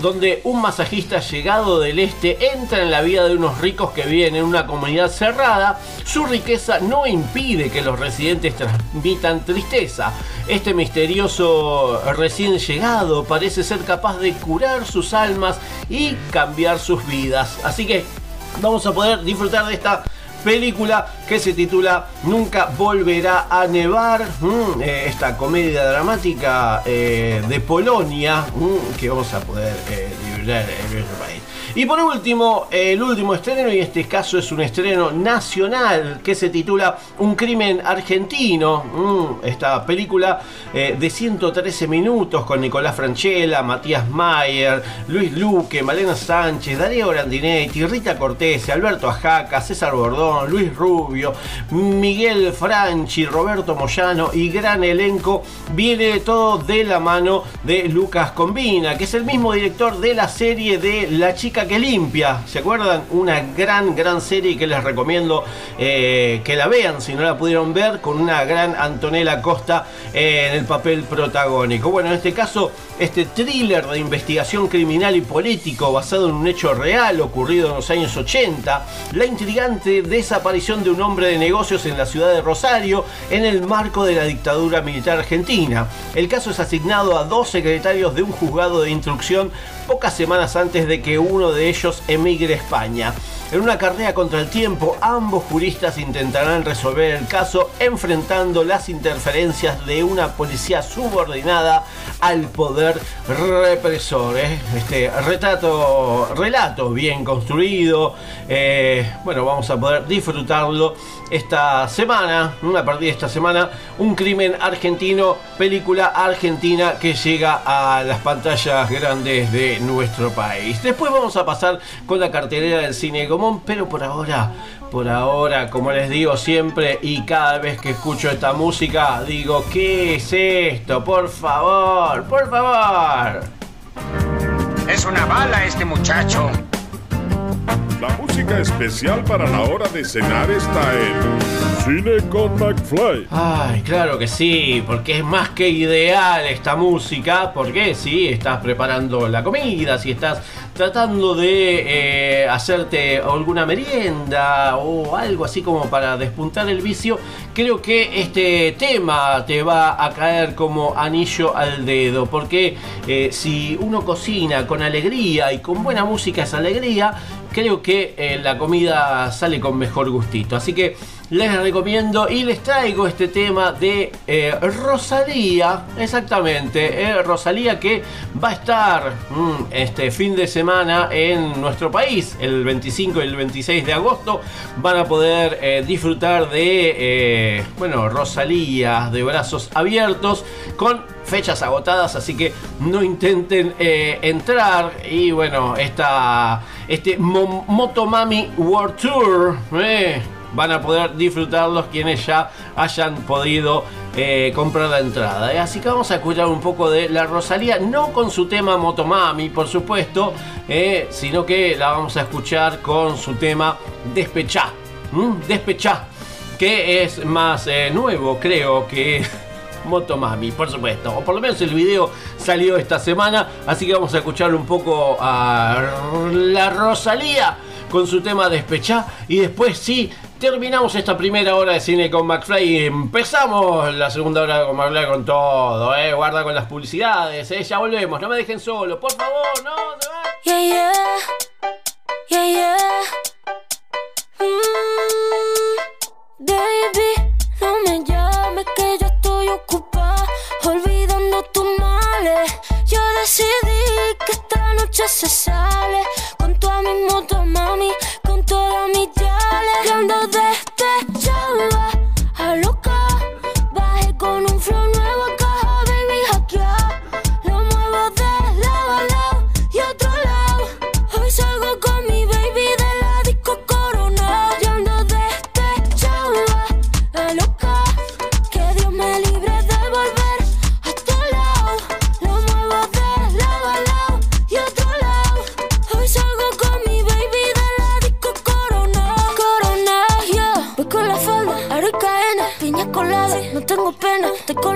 Donde un masajista llegado del este entra en la vida de unos ricos que viven en una comunidad cerrada, su riqueza no impide que los residentes transmitan tristeza. Este misterioso recién llegado parece ser capaz de curar sus almas y cambiar sus vidas. Así que vamos a poder disfrutar de esta película que se titula Nunca volverá a nevar, mm, eh, esta comedia dramática eh, de Polonia mm, que vamos a poder eh, librar en nuestro país. Y por último, el último estreno, y este caso es un estreno nacional que se titula Un crimen argentino. Mm, esta película eh, de 113 minutos con Nicolás Franchella, Matías Mayer, Luis Luque, Malena Sánchez, Darío Grandinetti, Rita Cortese, Alberto Ajaca, César Bordón, Luis Rubio, Miguel Franchi, Roberto Moyano y gran elenco. Viene todo de la mano de Lucas Combina, que es el mismo director de la serie de La chica que limpia. ¿Se acuerdan? Una gran, gran serie que les recomiendo eh, que la vean si no la pudieron ver, con una gran Antonella Costa eh, en el papel protagónico. Bueno, en este caso, este thriller de investigación criminal y político basado en un hecho real ocurrido en los años 80, la intrigante desaparición de un hombre de negocios en la ciudad de Rosario en el marco de la dictadura militar argentina. El caso es asignado a dos secretarios de un juzgado de instrucción pocas semanas antes de que uno de ellos emigre a España. En una carrera contra el tiempo, ambos juristas intentarán resolver el caso enfrentando las interferencias de una policía subordinada al poder represor. ¿eh? Este retrato, relato bien construido. eh, bueno, vamos a poder disfrutarlo esta semana, a partir de esta semana, un crimen argentino, película argentina que llega a las pantallas grandes de nuestro país. Después vamos a pasar con la cartelera del cine Pero por ahora, por ahora, como les digo siempre y cada vez que escucho esta música, digo, ¿qué es esto? Por favor, por favor. Es una bala este muchacho. La música especial para la hora de cenar está en Cine con McFly. Ay, claro que sí, porque es más que ideal esta música, porque si estás preparando la comida, si estás tratando de eh, hacerte alguna merienda o algo así como para despuntar el vicio, creo que este tema te va a caer como anillo al dedo, porque eh, si uno cocina con alegría y con buena música es alegría, creo que eh, la comida sale con mejor gustito. Así que les recomiendo y les traigo este tema de eh, Rosalía, exactamente, eh, Rosalía que va a estar mm, este fin de semana en nuestro país, el 25 y el 26 de agosto, van a poder eh, disfrutar de, eh, bueno, Rosalía de brazos abiertos con fechas agotadas, así que no intenten entrar y bueno, esta, este Mo- Motomami World Tour. Van a poder disfrutarlos quienes ya hayan podido eh, comprar la entrada. ¿eh? Así que vamos a escuchar un poco de la Rosalía, no con su tema Motomami, por supuesto, eh, sino que la vamos a escuchar con su tema Despechá. ¿m? Despechá, que es más nuevo, creo que Motomami, por supuesto. O por lo menos el video salió esta semana. Así que vamos a escuchar un poco a la Rosalía con su tema Despechá. Y después sí, terminamos esta primera hora de cine con McFly y empezamos la segunda hora con McFly con todo. ¿eh? Guarda con las publicidades. ¿eh? Ya volvemos. No me dejen solo. Por favor, no. vayan. Yeah, yeah. Yeah, yeah. Mm, baby, no me llames que yo estoy ocupada olvidando tus males. Yo decidí que esta noche se sale con toda mi moto, mami, con todas mis yales. Y ando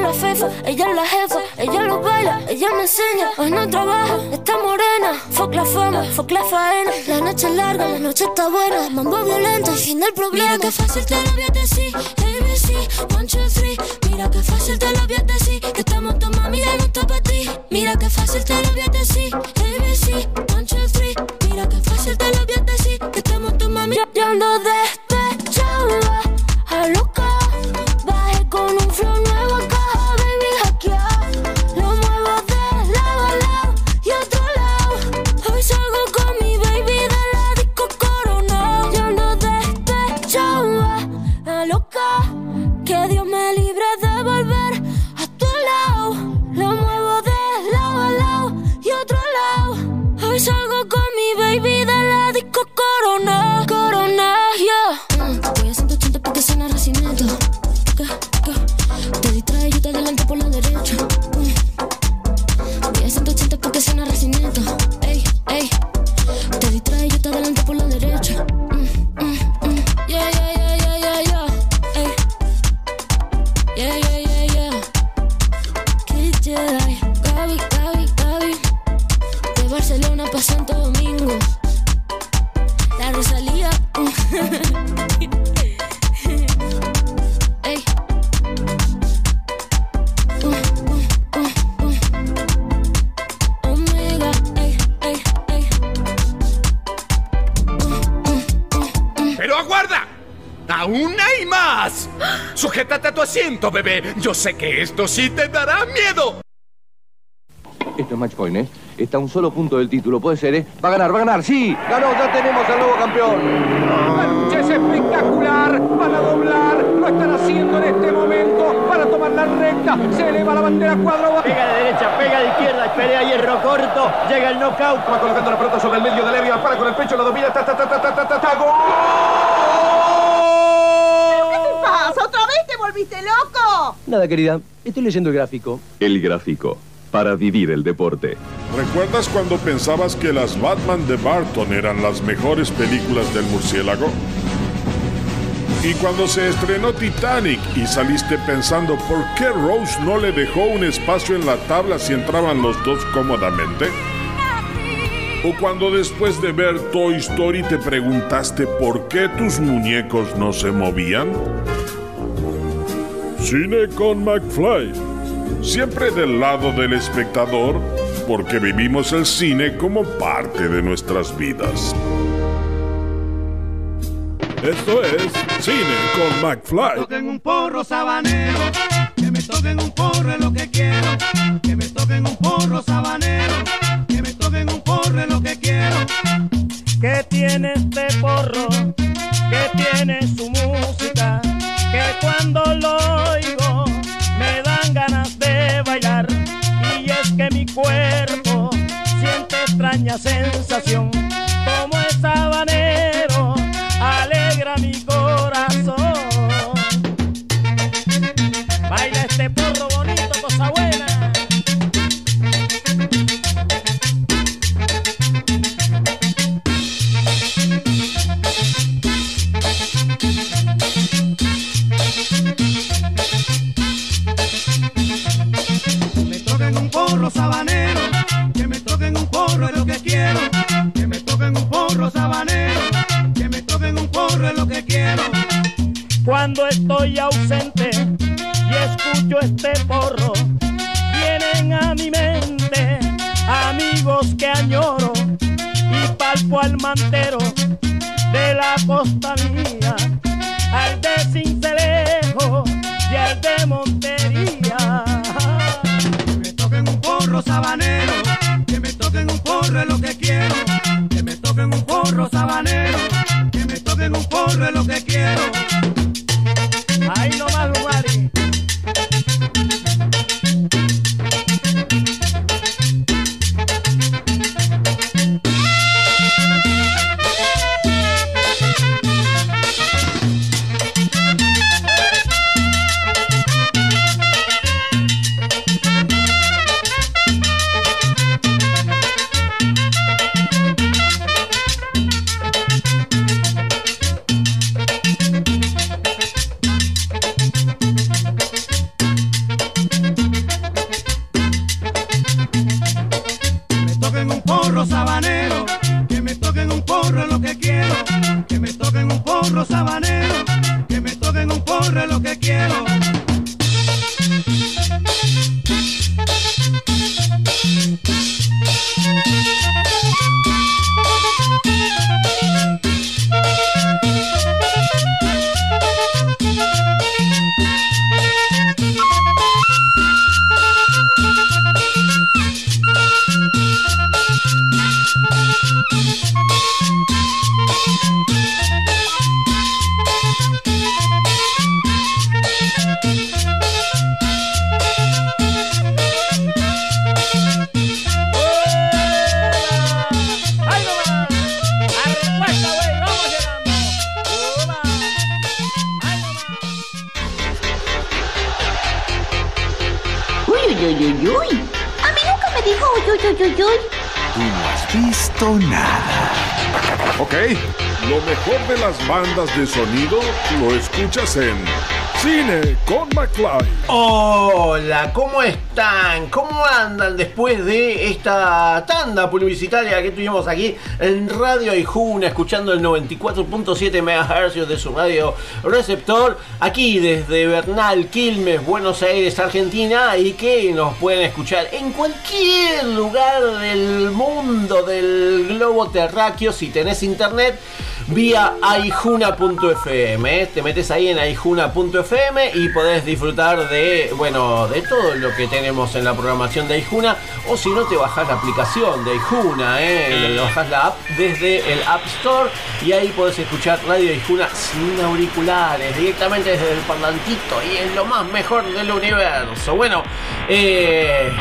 con la fefa. Ella es la jefa, ella lo baila, ella me enseña. Hoy no trabaja, está morena. Fuck la fama, fuck la faena. La noche es larga, la noche está buena. Mambo violento y fin del problema. Mira que fácil te lo voy a decir. ABC, one, two, three. Mira que fácil te lo voy a decir. Que estamos tomando, mira, no está para ti. Mira que fácil te lo voy a decir. ABC, one, two, three. Mira que fácil te lo voy a decir. Que estamos tomando, mira, yo ando despecho. De Barcelona para Santo Domingo. La Rosalía. Pero aguarda. Aún hay más. Sujétate a tu asiento, bebé. Yo sé que esto sí te dará miedo. Match point, ¿eh? Está a un solo punto del título, puede ser, ¿eh? Va a ganar, va a ganar, sí, ganó, ya tenemos al nuevo campeón. La lucha es espectacular. Van a doblar. Lo están haciendo en este momento para tomar la recta. Se eleva la bandera cuadro. Pega de derecha, pega de izquierda, pelea hierro corto, llega el knockout. Va colocando la pelota sobre el medio de Levia, para con el pecho, la domina, ta ta ta ta ta ta ta, ta, gol. ¿Qué te pasa? ¿Otra vez te volviste loco? Nada, querida, estoy leyendo el gráfico. El gráfico, para vivir el deporte. ¿Recuerdas cuando pensabas que las Batman de Barton eran las mejores películas del murciélago? Y cuando se estrenó Titanic y saliste pensando por qué Rose no le dejó un espacio en la tabla si entraban los dos cómodamente? ¿O cuando después de ver Toy Story te preguntaste por qué tus muñecos no se movían? Cine con McFly. Siempre del lado del espectador, porque vivimos el cine como parte de nuestras vidas. Esto es Cine con McFly. toquen un porro sabanero, que me toquen un porro es lo que quiero, que me toquen un porro sabanero, que me toquen un porro es lo que quiero. que tiene este porro, que tiene su música, que cuando lo oigo cuerpo siente extraña sensación, como es estoy ausente y escucho este porro, vienen a mi mente amigos que añoro y palpo al mantero de sonido lo escuchas en Cine con McFly. Hola, ¿cómo están? ¿Cómo andan después de esta tanda publicitaria que tuvimos aquí en Radio Ijuna, escuchando el 94.7 MHz de su radio receptor, aquí desde Bernal, Quilmes, Buenos Aires, Argentina, y que nos pueden escuchar en cualquier lugar del mundo, del globo terráqueo, si tenés internet vía aijuna.fm. ¿eh? Te metes ahí en aijuna.fm y podés disfrutar de, bueno, de todo lo que tenemos en la programación de Aijuna. O si no, te bajás la aplicación de Aijuna, ¿eh? Le bajás la app desde el App Store y ahí podés escuchar Radio Aijuna sin auriculares, directamente desde el parlantito y es lo más mejor del universo. Bueno, eh,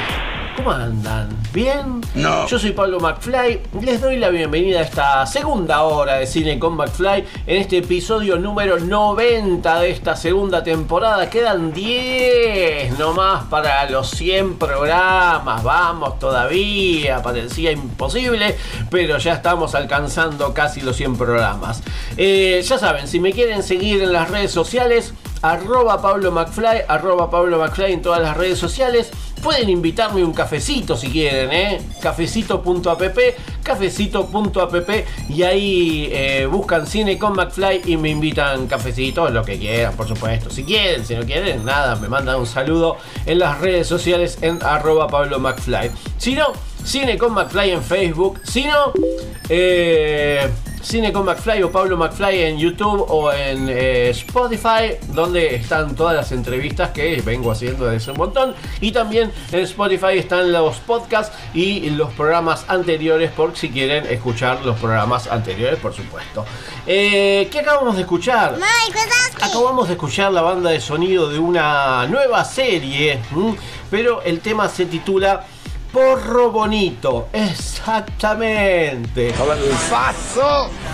¿cómo andan? ¿Bien? No. Yo soy Pablo McFly. Les doy la bienvenida a esta segunda hora de Cine con McFly en este episodio número 90 de esta segunda temporada. Quedan 10 nomás para los 100 programas. Vamos todavía, parecía imposible, pero ya estamos alcanzando casi los 100 programas. Eh, ya saben, si me quieren seguir en las redes sociales, arroba Pablo McFly, arroba Pablo McFly en todas las redes sociales. Pueden invitarme un cafecito si quieren, ¿eh? Cafecito.app, cafecito.app y ahí eh, buscan cine con McFly y me invitan cafecito, lo que quieran, por supuesto. Si quieren, si no quieren, nada, me mandan un saludo en las redes sociales en arroba Pablo McFly. Si no, cine con McFly en Facebook. Si no, eh, Cine con McFly o Pablo McFly en YouTube o en eh, Spotify, donde están todas las entrevistas que vengo haciendo desde hace un montón. Y también en Spotify están los podcasts y los programas anteriores, por si quieren escuchar los programas anteriores, por supuesto. Eh, ¿Qué acabamos de escuchar? Acabamos de escuchar la banda de sonido de una nueva serie, pero el tema se titula Porro Bonito, exactamente.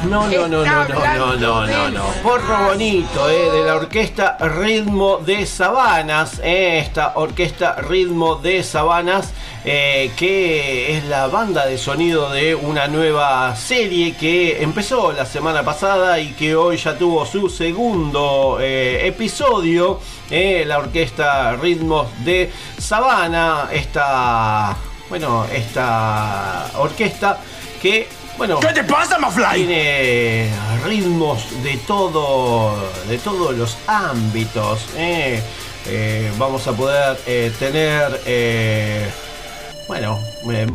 No, no, no, no, no, no, no, no, no. Porro Bonito, eh, de la orquesta Ritmo de Sabanas, eh, esta orquesta Ritmo de Sabanas, eh, que es la banda de sonido de una nueva serie que empezó la semana pasada y que hoy ya tuvo su segundo eh, episodio. eh, la orquesta Ritmos de Sabana, esta, bueno, esta orquesta que, bueno, ¿Qué te pasa, Mafly? tiene ritmos de todo, de todos los ámbitos. eh. Eh, vamos a poder eh, tener bueno, eh,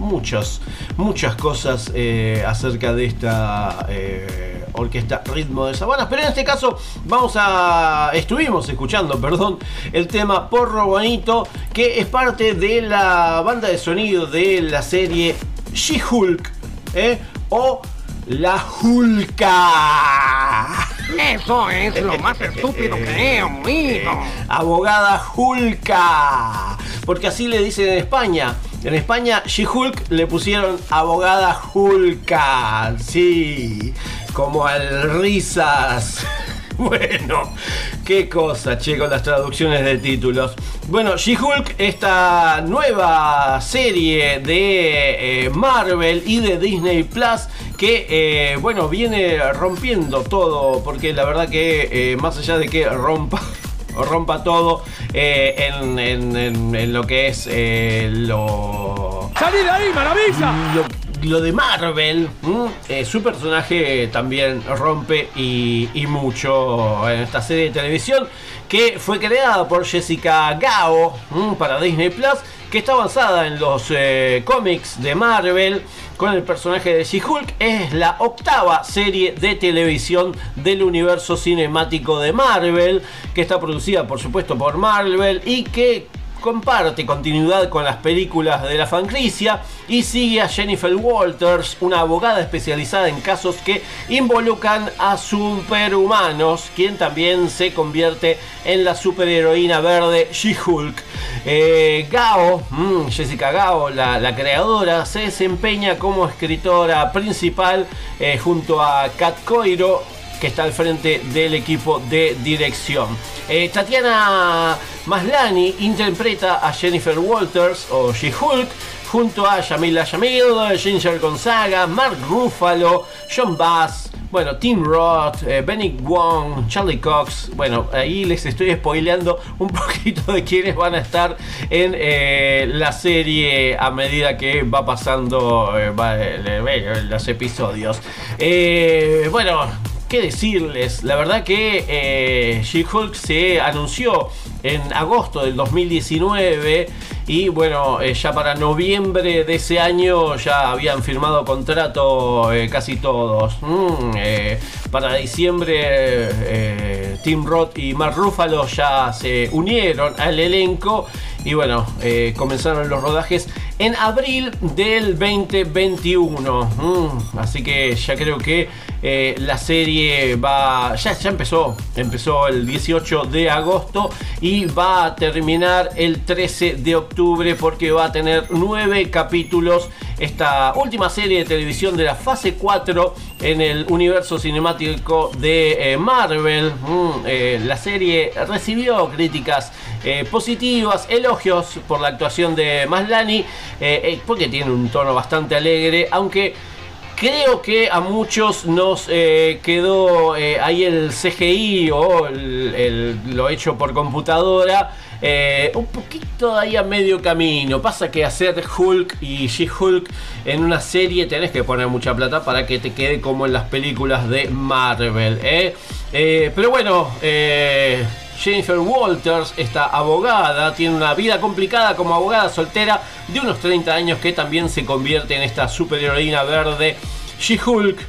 muchas cosas eh, acerca de esta eh, orquesta Ritmo de Sabanas, pero en este caso vamos a, estuvimos escuchando, perdón, el tema Porro Bonito, que es parte de la banda de sonido de la serie She-Hulk, ¿eh? o La Hulka. Eso es lo más estúpido que he oído. Abogada Hulka. Porque así le dicen en España. En España, She-Hulk le pusieron abogada Hulka. Sí, como al risas. Bueno, qué cosa, che, con las traducciones de títulos. Bueno, She-Hulk, esta nueva serie de eh, Marvel y de Disney Plus que, eh, bueno, viene rompiendo todo, porque la verdad que eh, más allá de que rompa rompa todo eh, en, en- en- en lo que es eh, lo ¡Salí de ahí, maravilla! lo, lo de Marvel. Eh, su personaje también rompe y, mucho en esta serie de televisión que fue creada por Jessica Gao para Disney Plus, que está basada en los eh, cómics de Marvel con el personaje de She-Hulk. Es la octava serie de televisión del universo cinemático de Marvel, que está producida por supuesto por Marvel y que comparte continuidad con las películas de la franquicia y sigue a Jennifer Walters, una abogada especializada en casos que involucran a superhumanos, quien también se convierte en la superheroína verde She-Hulk. Eh, Gao, mm, Jessica Gao, la, creadora, se desempeña como escritora principal eh, junto a Kat Coiro, que está al frente del equipo de dirección. Eh, Tatiana Maslani interpreta a Jennifer Walters o She-Hulk junto a Yamila Yamil, Ginger Gonzaga, Mark Ruffalo, John Bass, bueno, Tim Roth, eh, Benny Wong, Charlie Cox. Bueno, ahí les estoy spoileando un poquito de quiénes van a estar en eh, la serie a medida que va pasando eh, los episodios. Bueno, ¿Qué decirles? La verdad que eh, She-Hulk se anunció en agosto del 2019 Y bueno, eh, ya para noviembre de ese año ya habían firmado contrato eh, casi todos. Mm, eh, para diciembre Tim Roth y Mark Ruffalo ya se unieron al elenco y bueno, comenzaron los rodajes en abril del 2021. Mm, así que ya creo que eh, la serie va. Ya, ya empezó. Empezó el 18 de agosto y va a terminar el 13 de octubre porque va a tener nueve capítulos. Esta última serie de televisión de la fase 4 en el universo cinemático de eh, Marvel. Mm, eh, la serie recibió críticas positivas, elogios por la actuación de Maslani, porque tiene un tono bastante alegre, aunque creo que a muchos nos eh, quedó eh, ahí el CGI o lo hecho por computadora. eh, un poquito ahí a medio camino. Pasa que hacer Hulk y She-Hulk en una serie tenés que poner mucha plata para que te quede como en las películas de Marvel. ¿eh? Pero bueno, Jennifer Walters, esta abogada, tiene una vida complicada como abogada soltera de unos 30 años que también se convierte en esta superheroína verde She-Hulk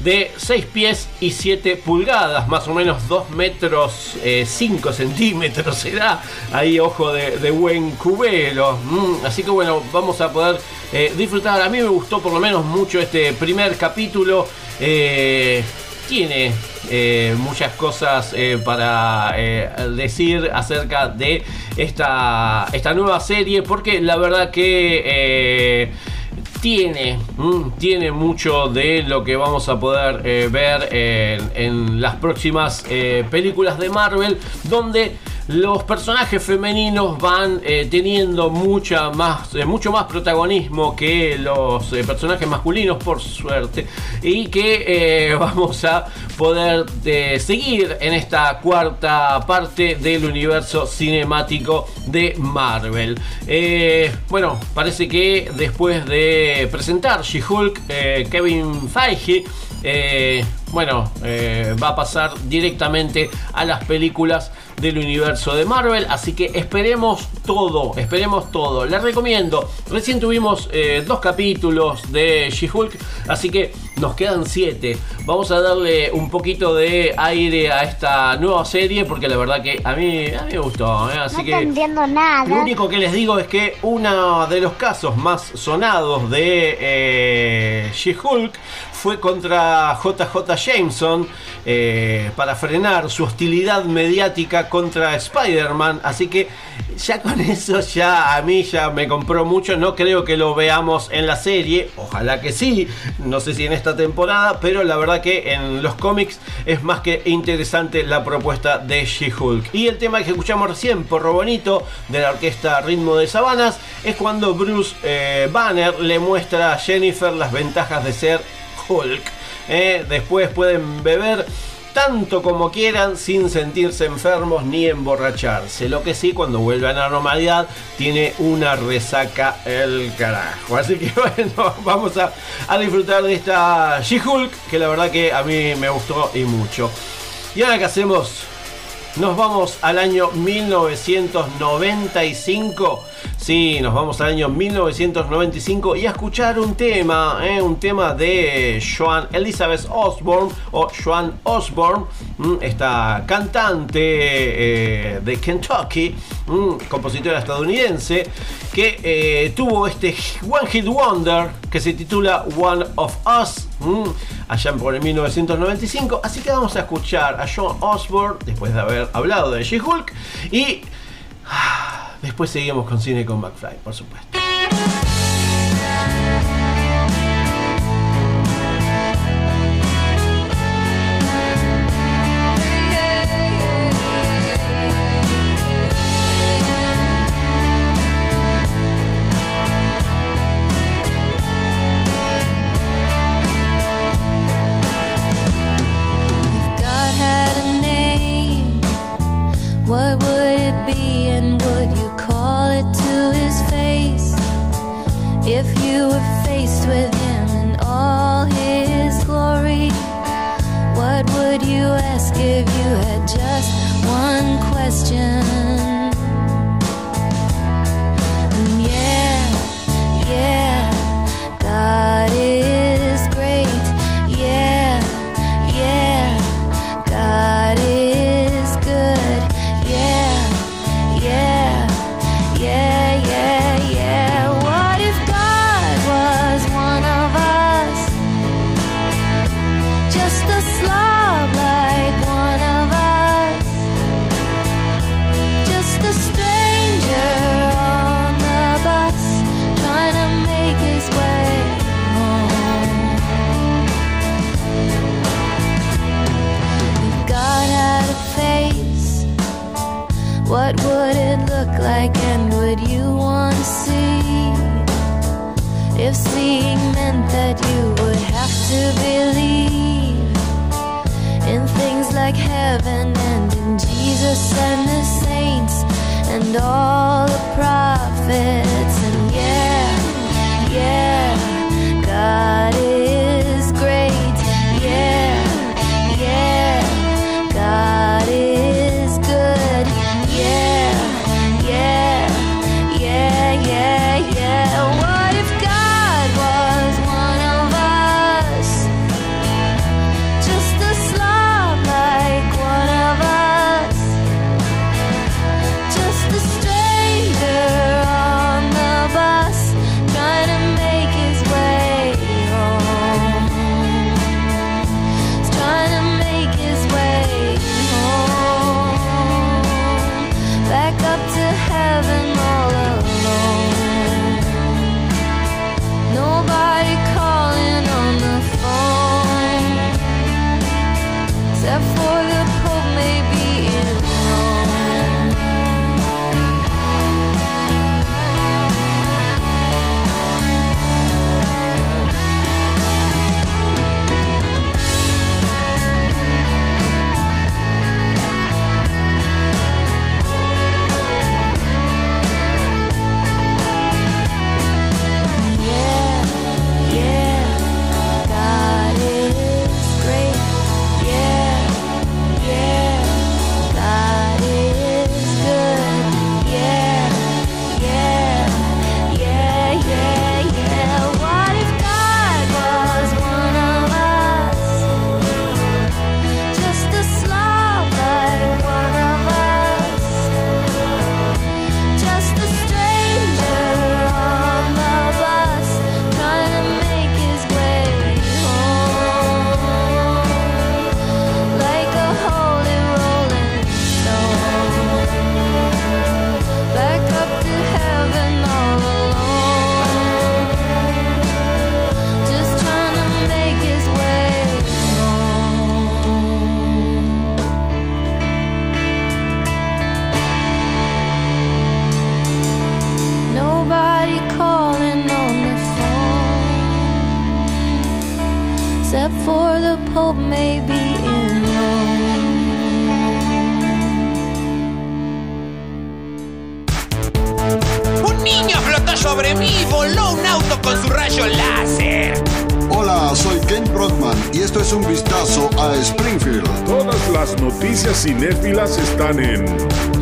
de 6 pies y 7 pulgadas, más o menos 2 metros 5 centímetros será, ahí ojo de, de buen cubero. Mm, así que bueno, vamos a poder eh, disfrutar. A mí me gustó por lo menos mucho este primer capítulo. Eh, tiene eh, muchas cosas eh, para eh, decir acerca de esta, esta nueva serie porque la verdad que tiene, mm, tiene mucho de lo que vamos a poder ver en, las próximas películas de Marvel donde los personajes femeninos van eh, teniendo mucha más, eh, mucho más protagonismo que los eh, personajes masculinos, por suerte, y que vamos a poder seguir en esta cuarta parte del universo cinemático de Marvel. Bueno, parece que después de presentar She-Hulk, eh, Kevin Feige bueno, va a pasar directamente a las películas del universo de Marvel. Así que esperemos todo, esperemos todo. Les recomiendo, recién tuvimos eh, dos capítulos de She-Hulk, así que nos quedan siete. Vamos a darle un poquito de aire a esta nueva serie porque la verdad que a mí, a mí me gustó. eh, Así no que... entiendo nada. Lo único que les digo es que uno de los casos más sonados de eh, She-Hulk fue contra JJ Jameson eh, para frenar su hostilidad mediática contra Spider-Man. Así que ya con eso ya a mí ya me compró mucho. No creo que lo veamos en la serie. Ojalá que sí. No sé si en esta temporada. Pero la verdad que en los cómics es más que interesante la propuesta de She-Hulk. Y el tema que escuchamos recién, Porro Bonito, de la orquesta Ritmo de Sabanas, es cuando Bruce eh, Banner le muestra a Jennifer las ventajas de ser Hulk. Eh, después pueden beber tanto como quieran sin sentirse enfermos ni emborracharse. Lo que sí, cuando vuelve a la normalidad, tiene una resaca el carajo. Así que bueno, vamos a, a disfrutar de esta She-Hulk, que la verdad que a mí me gustó y mucho. Y ahora que hacemos, nos vamos al año 1995. Sí, nos vamos al año 1995 y a escuchar un tema, ¿eh? un tema de Joan Elizabeth Osborne o Joan Osborne, mm, esta cantante eh, de Kentucky, mm, compositora estadounidense, que eh, tuvo este One Hit Wonder que se titula One of Us, mm, allá por el 1995. Así que vamos a escuchar a Joan Osborne después de haber hablado de She-Hulk y después seguimos con cine con McFly, por supuesto. That you would have to believe in things like heaven and in Jesus and the saints and all the prophets. And yeah, yeah, y esto es un vistazo a Springfield. Todas las noticias cinéfilas están en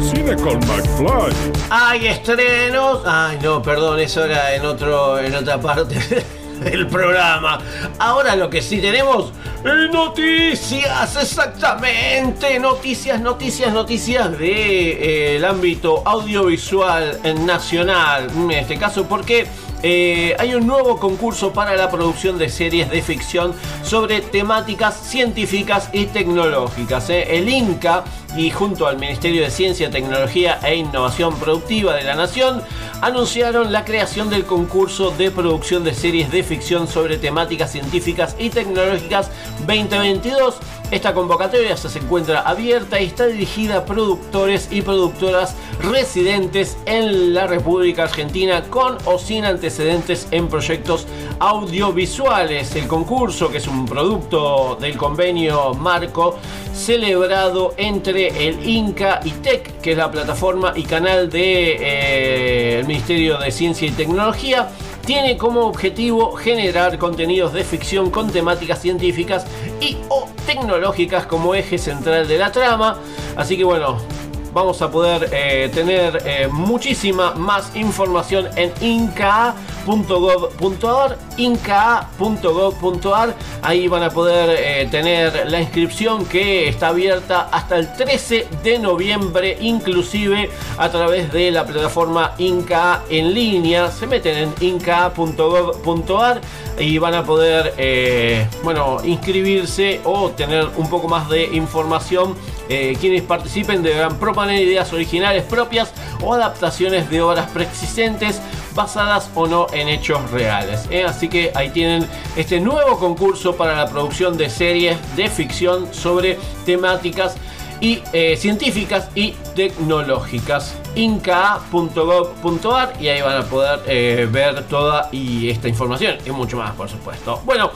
Cine con McFly. Hay estrenos. Ay, no, perdón, eso era en otro, en otra parte del programa. Ahora lo que sí tenemos noticias, exactamente, noticias, noticias, noticias de eh, el ámbito audiovisual nacional. En este caso, porque eh, hay un nuevo concurso para la producción de series de ficción sobre temáticas científicas y tecnológicas. eh. El INCA y junto al Ministerio de Ciencia, Tecnología e Innovación Productiva de la Nación anunciaron la creación del concurso de producción de series de ficción sobre temáticas científicas y tecnológicas 2022. Esta convocatoria se encuentra abierta y está dirigida a productores y productoras residentes en la República Argentina con o sin antecedentes en proyectos audiovisuales. El concurso, que es un producto del convenio marco celebrado entre el INCA y TEC, que es la plataforma y canal del Ministerio de Ciencia y Tecnología, tiene como objetivo generar contenidos de ficción con temáticas científicas y o tecnológicas como eje central de la trama. Así que bueno, vamos a poder eh, tener eh, muchísima más información en inca.gov.ar inca.gov.ar ahí van a poder eh, tener la inscripción que está abierta hasta el 13 de noviembre inclusive a través de la plataforma Inca en línea. Se meten en inca.gov.ar y van a poder bueno inscribirse o tener un poco más de información eh, quienes participen deberán proponer ideas originales propias o adaptaciones de obras preexistentes basadas o no en hechos reales. ¿eh? Así que ahí tienen este nuevo concurso para la producción de series de ficción sobre temáticas y, eh, científicas y tecnológicas. inca.gov.ar y ahí van a poder ver toda y esta información y mucho más, por supuesto. Bueno,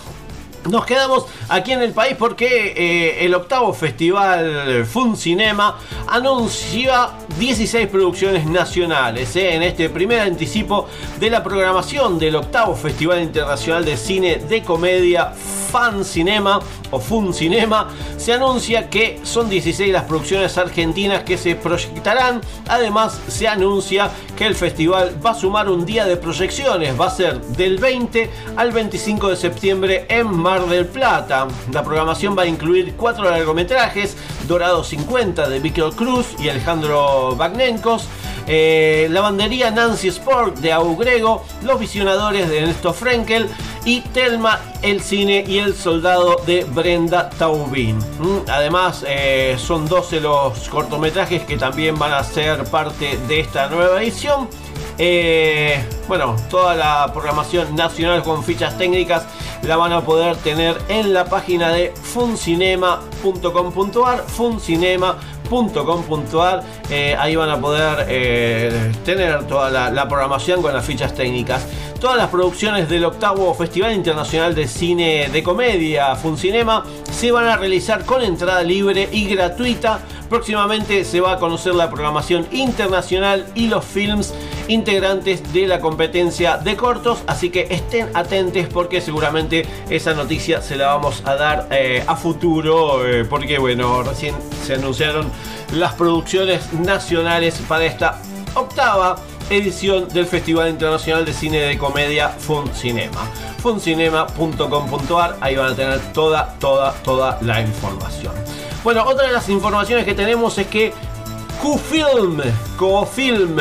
nos quedamos aquí en el país porque eh, el octavo festival Fun Cinema anuncia 16 producciones nacionales eh, en este primer anticipo de la programación del octavo Festival Internacional de Cine de Comedia Fan Cinema o Fun Cinema. Se anuncia que son 16 las producciones argentinas que se proyectarán. Además, se anuncia que el festival va a sumar un día de proyecciones. Va a ser del 20 al 25 de septiembre en Mar del Plata. La programación va a incluir cuatro largometrajes: Dorado 50 de Víctor Cruz y Alejandro Bagnenkos. eh, Lavandería Nancy Sport de Augrego, Los Visionadores de Ernesto Frenkel y Telma, el cine y el soldado de Brenda Taubin. Mm, Además, eh, son 12 los cortometrajes que también van a ser parte de esta nueva edición. Eh, bueno, toda la programación nacional con fichas técnicas la van a poder tener en la página de funcinema.com.ar funcinema.com.ar Eh, ahí van a poder eh, tener toda la, la programación con las fichas técnicas todas las producciones del octavo Festival Internacional de Cine de Comedia Funcinema se van a realizar con entrada libre y gratuita. Próximamente se va a conocer la programación internacional y los films integrantes de la competencia de cortos, así que estén atentos porque seguramente esa noticia se la vamos a dar eh, a futuro, eh, porque bueno, recién se anunciaron las producciones nacionales para esta octava edición del Festival Internacional de Cine de Comedia Fun Cinema. funcinema.com.ar, ahí van a tener toda, toda, toda la información. Bueno, otra de las informaciones que tenemos es que Qfilm, Cofilm,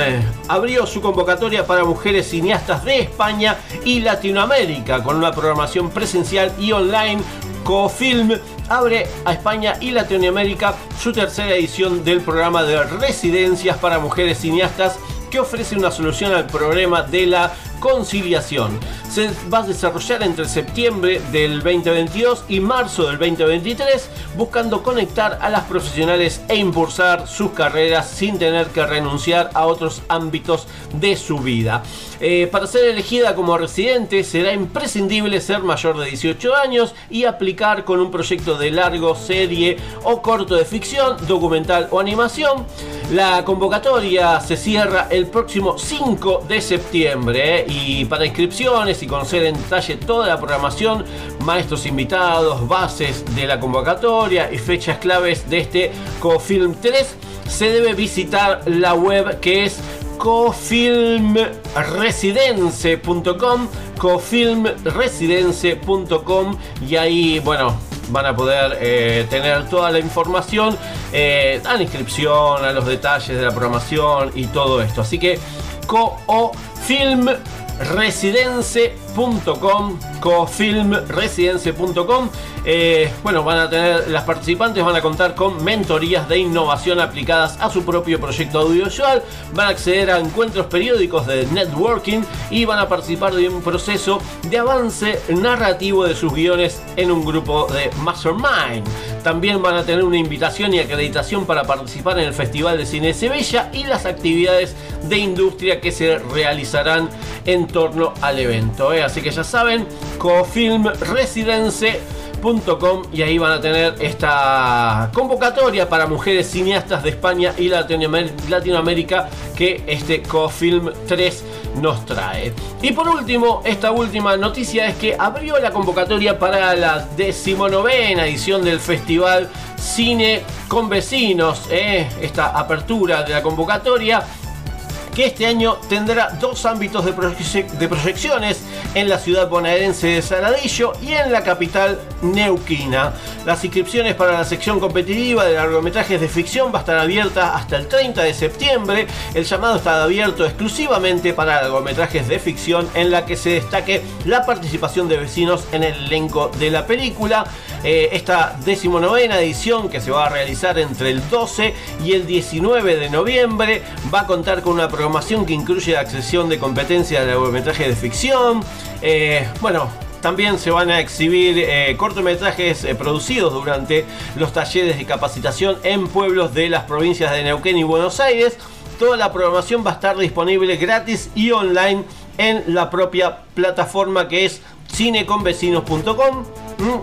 abrió su convocatoria para mujeres cineastas de España y Latinoamérica con una programación presencial y online. Cofilm abre a España y Latinoamérica su tercera edición del programa de residencias para mujeres cineastas que ofrece una solución al problema de la conciliación. Se va a desarrollar entre septiembre del 2022 y marzo del 2023, buscando conectar a las profesionales e impulsar sus carreras sin tener que renunciar a otros ámbitos de su vida. Eh, para ser elegida como residente será imprescindible ser mayor de 18 años y aplicar con un proyecto de largo, serie o corto de ficción, documental o animación. La convocatoria se cierra el próximo 5 de septiembre ¿eh? Y para inscripciones y conocer en detalle toda la programación, maestros invitados, bases de la convocatoria y fechas claves de este CoFilm 3, se debe visitar la web que es cofilmresidence.com cofilmresidence.com y ahí bueno van a poder eh, tener toda la información eh, a la inscripción a los detalles de la programación y todo esto. Así que disco o film residenze cofilmresidence.com cofilmresidence.com eh, bueno van a tener las participantes van a contar con mentorías de innovación aplicadas a su propio proyecto audiovisual van a acceder a encuentros periódicos de networking y van a participar de un proceso de avance narrativo de sus guiones en un grupo de mastermind también van a tener una invitación y acreditación para participar en el Festival de Cine de Sevilla y las actividades de industria que se realizarán en torno al evento. ¿eh? Así que ya saben, cofilmresidence.com y ahí van a tener esta convocatoria para mujeres cineastas de España y Latinoamérica que este CoFilm 3 nos trae. Y por último, esta última noticia es que abrió la convocatoria para la decimonovena edición del Festival Cine con Vecinos, ¿eh? esta apertura de la convocatoria este año tendrá dos ámbitos de, proyec- de proyecciones en la ciudad bonaerense de Saladillo y en la capital neuquina. Las inscripciones para la sección competitiva de largometrajes de ficción va a estar abierta hasta el 30 de septiembre. El llamado está abierto exclusivamente para largometrajes de ficción en la que se destaque la participación de vecinos en el elenco de la película. Eh, esta decimonovena edición que se va a realizar entre el 12 y el 19 de noviembre va a contar con una programación programación que incluye accesión de competencias de largometrajes de ficción. Eh, bueno, también se van a exhibir eh, cortometrajes eh, producidos durante los talleres de capacitación en pueblos de las provincias de Neuquén y Buenos Aires. Toda la programación va a estar disponible gratis y online en la propia plataforma que es cineconvecinos.com. Mm,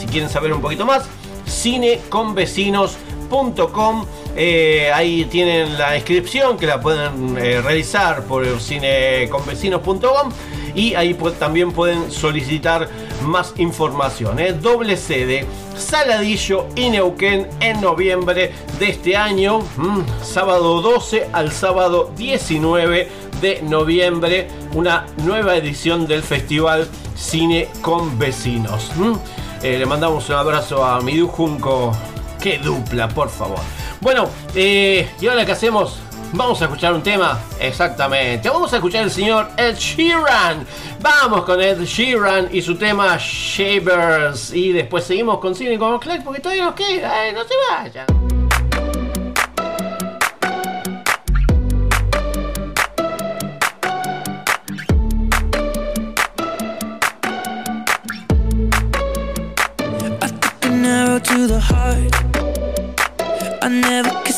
si quieren saber un poquito más, cineconvecinos.com eh, ahí tienen la inscripción que la pueden eh, realizar por cineconvecinos.com y ahí también pueden solicitar más información. ¿eh? Doble sede, Saladillo y Neuquén en noviembre de este año, mm, sábado 12 al sábado 19 de noviembre, una nueva edición del festival Cine con Vecinos. Mm. Eh, le mandamos un abrazo a Midu Junco. Qué dupla, por favor. Bueno, eh, y ahora que hacemos, vamos a escuchar un tema. Exactamente, vamos a escuchar el señor Ed Sheeran. Vamos con Ed Sheeran y su tema Shivers. Y después seguimos con Cine con Clack porque todavía nos queda, eh, no se vayan.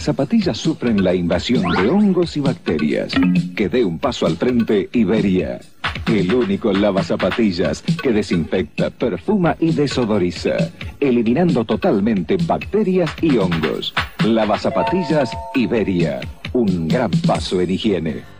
las zapatillas sufren la invasión de hongos y bacterias. Que dé un paso al frente Iberia. El único lava zapatillas que desinfecta, perfuma y desodoriza, eliminando totalmente bacterias y hongos. Lava zapatillas Iberia. Un gran paso en higiene.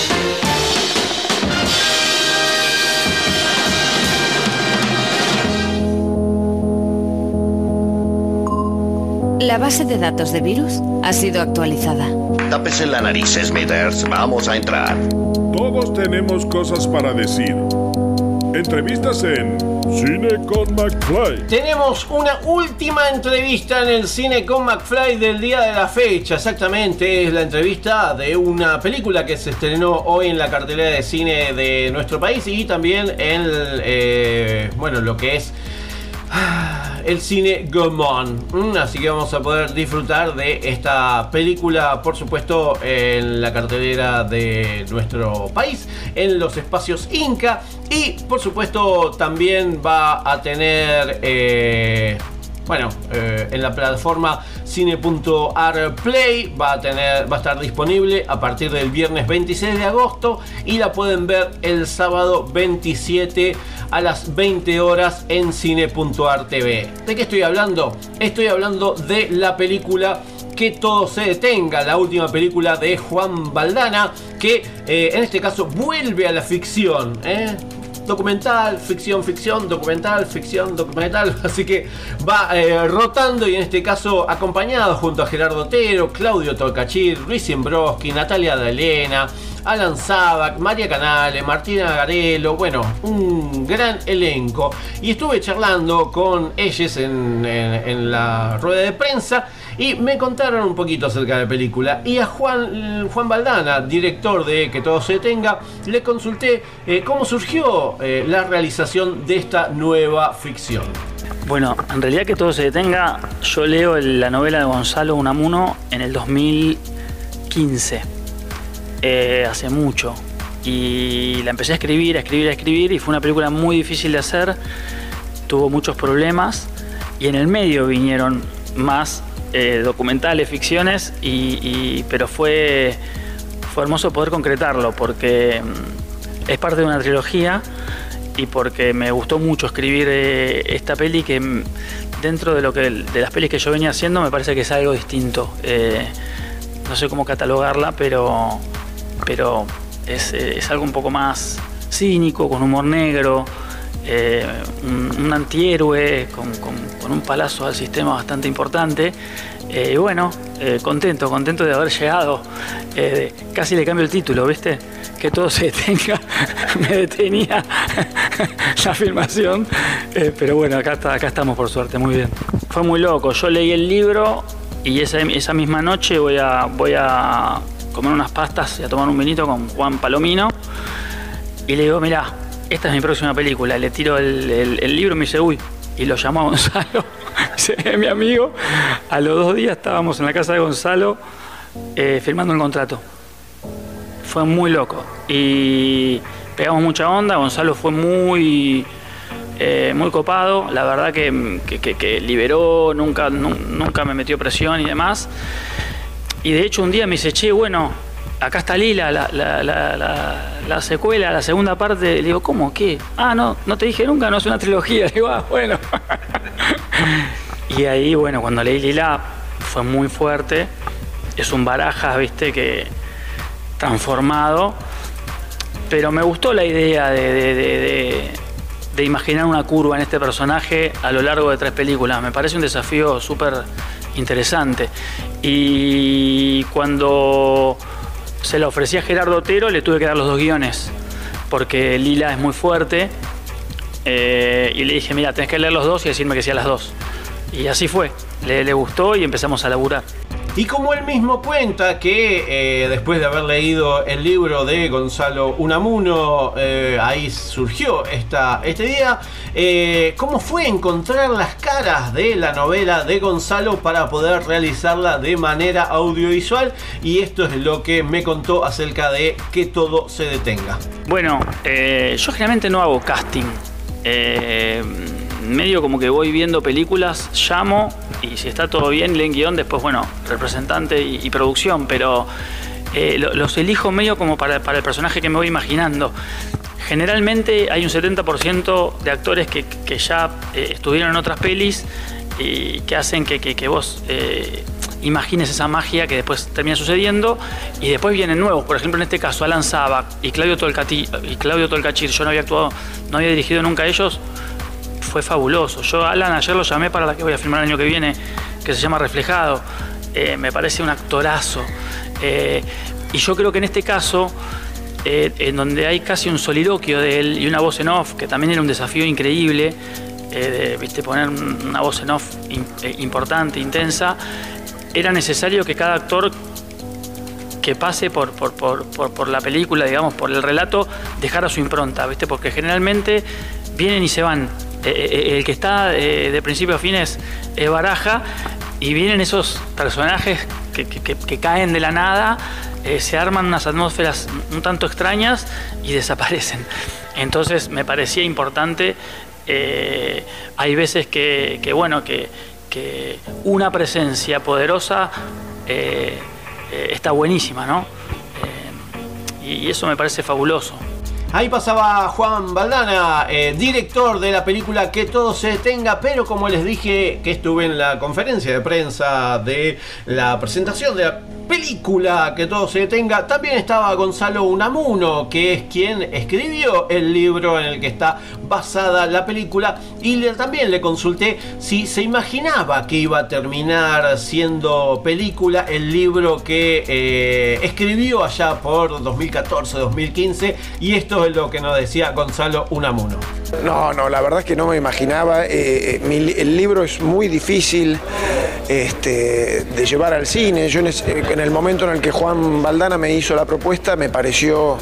La base de datos de virus ha sido actualizada. Tápese la nariz, Smithers. Vamos a entrar. Todos tenemos cosas para decir. Entrevistas en Cine con McFly. Tenemos una última entrevista en el cine con McFly del día de la fecha. Exactamente, es la entrevista de una película que se estrenó hoy en la cartelera de cine de nuestro país y también en eh, bueno, lo que es el cine Gomón. Mm, Así que vamos a poder disfrutar de esta película, por supuesto, en la cartelera de nuestro país, en los espacios Inca. Y por supuesto también va a tener... eh, bueno, eh, en la plataforma cine.arplay va a tener, va a estar disponible a partir del viernes 26 de agosto y la pueden ver el sábado 27 a las 20 horas en cine.ar.tv. ¿De qué estoy hablando? Estoy hablando de la película que todo se detenga, la última película de Juan Baldana, que eh, en este caso vuelve a la ficción. ¿eh? Documental, ficción, ficción, documental, ficción, documental. Así que va eh, rotando y en este caso acompañado junto a Gerardo Otero, Claudio Tolcachir, Luis Imbroski, Natalia Dalena, Alan Sabac, María Canale, Martina Garelo, bueno, un gran elenco. Y estuve charlando con ellos en la rueda de prensa y me contaron un poquito acerca de la película. Y a Juan, Juan Baldana, director de Que Todo Se Detenga, le consulté eh, cómo surgió eh, la realización de esta nueva ficción. Bueno, en realidad que todo se detenga, yo leo la novela de Gonzalo Unamuno en el 2015, eh, hace mucho. Y la empecé a escribir, a escribir, a escribir y fue una película muy difícil de hacer, tuvo muchos problemas y en el medio vinieron más eh, documentales, ficciones, y, pero fue, fue hermoso poder concretarlo porque mm, es parte de una trilogía y porque me gustó mucho escribir eh, esta peli que mm, dentro de lo que de las pelis que yo venía haciendo me parece que es algo distinto. Eh, no sé cómo catalogarla, pero, pero es, es algo un poco más cínico, con humor negro, eh, un, un antihéroe, con, un palazo al sistema bastante importante. Eh, bueno, eh, contento, contento de haber llegado. Eh, casi le cambio el título, ¿viste? Que todo se detenga. Me detenía la filmación. Pero bueno, acá, está, estamos por suerte, muy bien. Fue muy loco. Yo leí el libro y esa, esa misma noche voy a, voy a comer unas pastas y a tomar un vinito con Juan Palomino. Y le digo, mirá, esta es mi próxima película. Le tiro el, libro y me dice, uy. Y lo llamó a Gonzalo, Dice, "Es mi amigo. A los dos días estábamos en la casa de Gonzalo eh, firmando el contrato. Fue muy loco. Y pegamos mucha onda. Gonzalo fue muy, eh, muy copado. La verdad que, liberó, nunca, nu- nunca me metió presión y demás. Y de hecho un día me dice, che, bueno, acá está Lila, la, la- la- la- la secuela, la segunda parte. Le digo, ¿cómo? ¿Qué? Ah, no, no te dije nunca, no es una trilogía. Le digo, ah, bueno. y ahí, bueno, cuando leí Lila fue muy fuerte. Es un barajas, viste, que transformado. Pero me gustó la idea de, de- de- de- de imaginar una curva en este personaje a lo largo de tres películas. Me parece un desafío súper interesante. Y cuando se la ofrecí a Gerardo Otero, le tuve que dar los dos guiones, porque Lila es muy fuerte. eh, y le dije, mira, tenés que leer los dos y decirme que sí a las dos. Y así fue, le, le gustó y empezamos a laburar. Y como él mismo cuenta que eh, después de haber leído el libro de Gonzalo Unamuno, eh, ahí surgió esta, este día, eh, ¿cómo fue encontrar las caras de la novela de Gonzalo para poder realizarla de manera audiovisual? Y esto es lo que me contó acerca de que todo se detenga. Bueno, yo generalmente no hago casting. Medio como que voy viendo películas, llamo y si está todo bien, leen guion, después, bueno, representante y, producción, pero eh, lo- los elijo medio como para, el personaje que me voy imaginando. Generalmente hay un 70% de actores que, ya eh, estuvieron en otras pelis y que hacen que, vos eh, imagines esa magia que después termina sucediendo y después vienen nuevos. Por ejemplo, en este caso, Alan Sabac y Claudio, Tolcati, y Claudio Tolcachir, yo no había actuado, no había dirigido nunca a ellos, fue fabuloso. Yo Alan ayer lo llamé para la que voy a filmar el año que viene, que se llama Reflejado. Eh, me parece un actorazo. Eh, y yo creo que en este caso, eh, en donde hay casi un soliloquio de él y una voz en off, que también era un desafío increíble, ¿viste? poner un- una voz en off im- importante, intensa, era necesario que cada actor que pase por, por, por- por- por la película, digamos, por el relato, dejara su impronta, ¿viste? Porque generalmente vienen y se van. Eh, eh, el que está eh, de principio a fin es, Baraja y vienen esos personajes que, que- caen de la nada, eh, se arman unas atmósferas un tanto extrañas y desaparecen. Entonces me parecía importante, eh, hay veces que, que, bueno, que, una presencia poderosa eh, eh, está buenísima, ¿no? Eh, y eso me parece fabuloso. Ahí pasaba Juan Valdana, eh, director de la película Que todo se detenga, pero como les dije que estuve en la conferencia de prensa de la presentación de la película Que todo se detenga, también estaba Gonzalo Unamuno, que es quien escribió el libro en el que está basada la película, y le- también le consulté si se imaginaba que iba a terminar siendo película el libro que eh, escribió allá por 2014-2015, y esto es lo que nos decía Gonzalo Unamuno. No, no, la verdad es que no me imaginaba. eh, eh, el libro es muy difícil este, de llevar al cine. Yo en, es- eh, en el momento en el que Juan Valdana me hizo la propuesta me pareció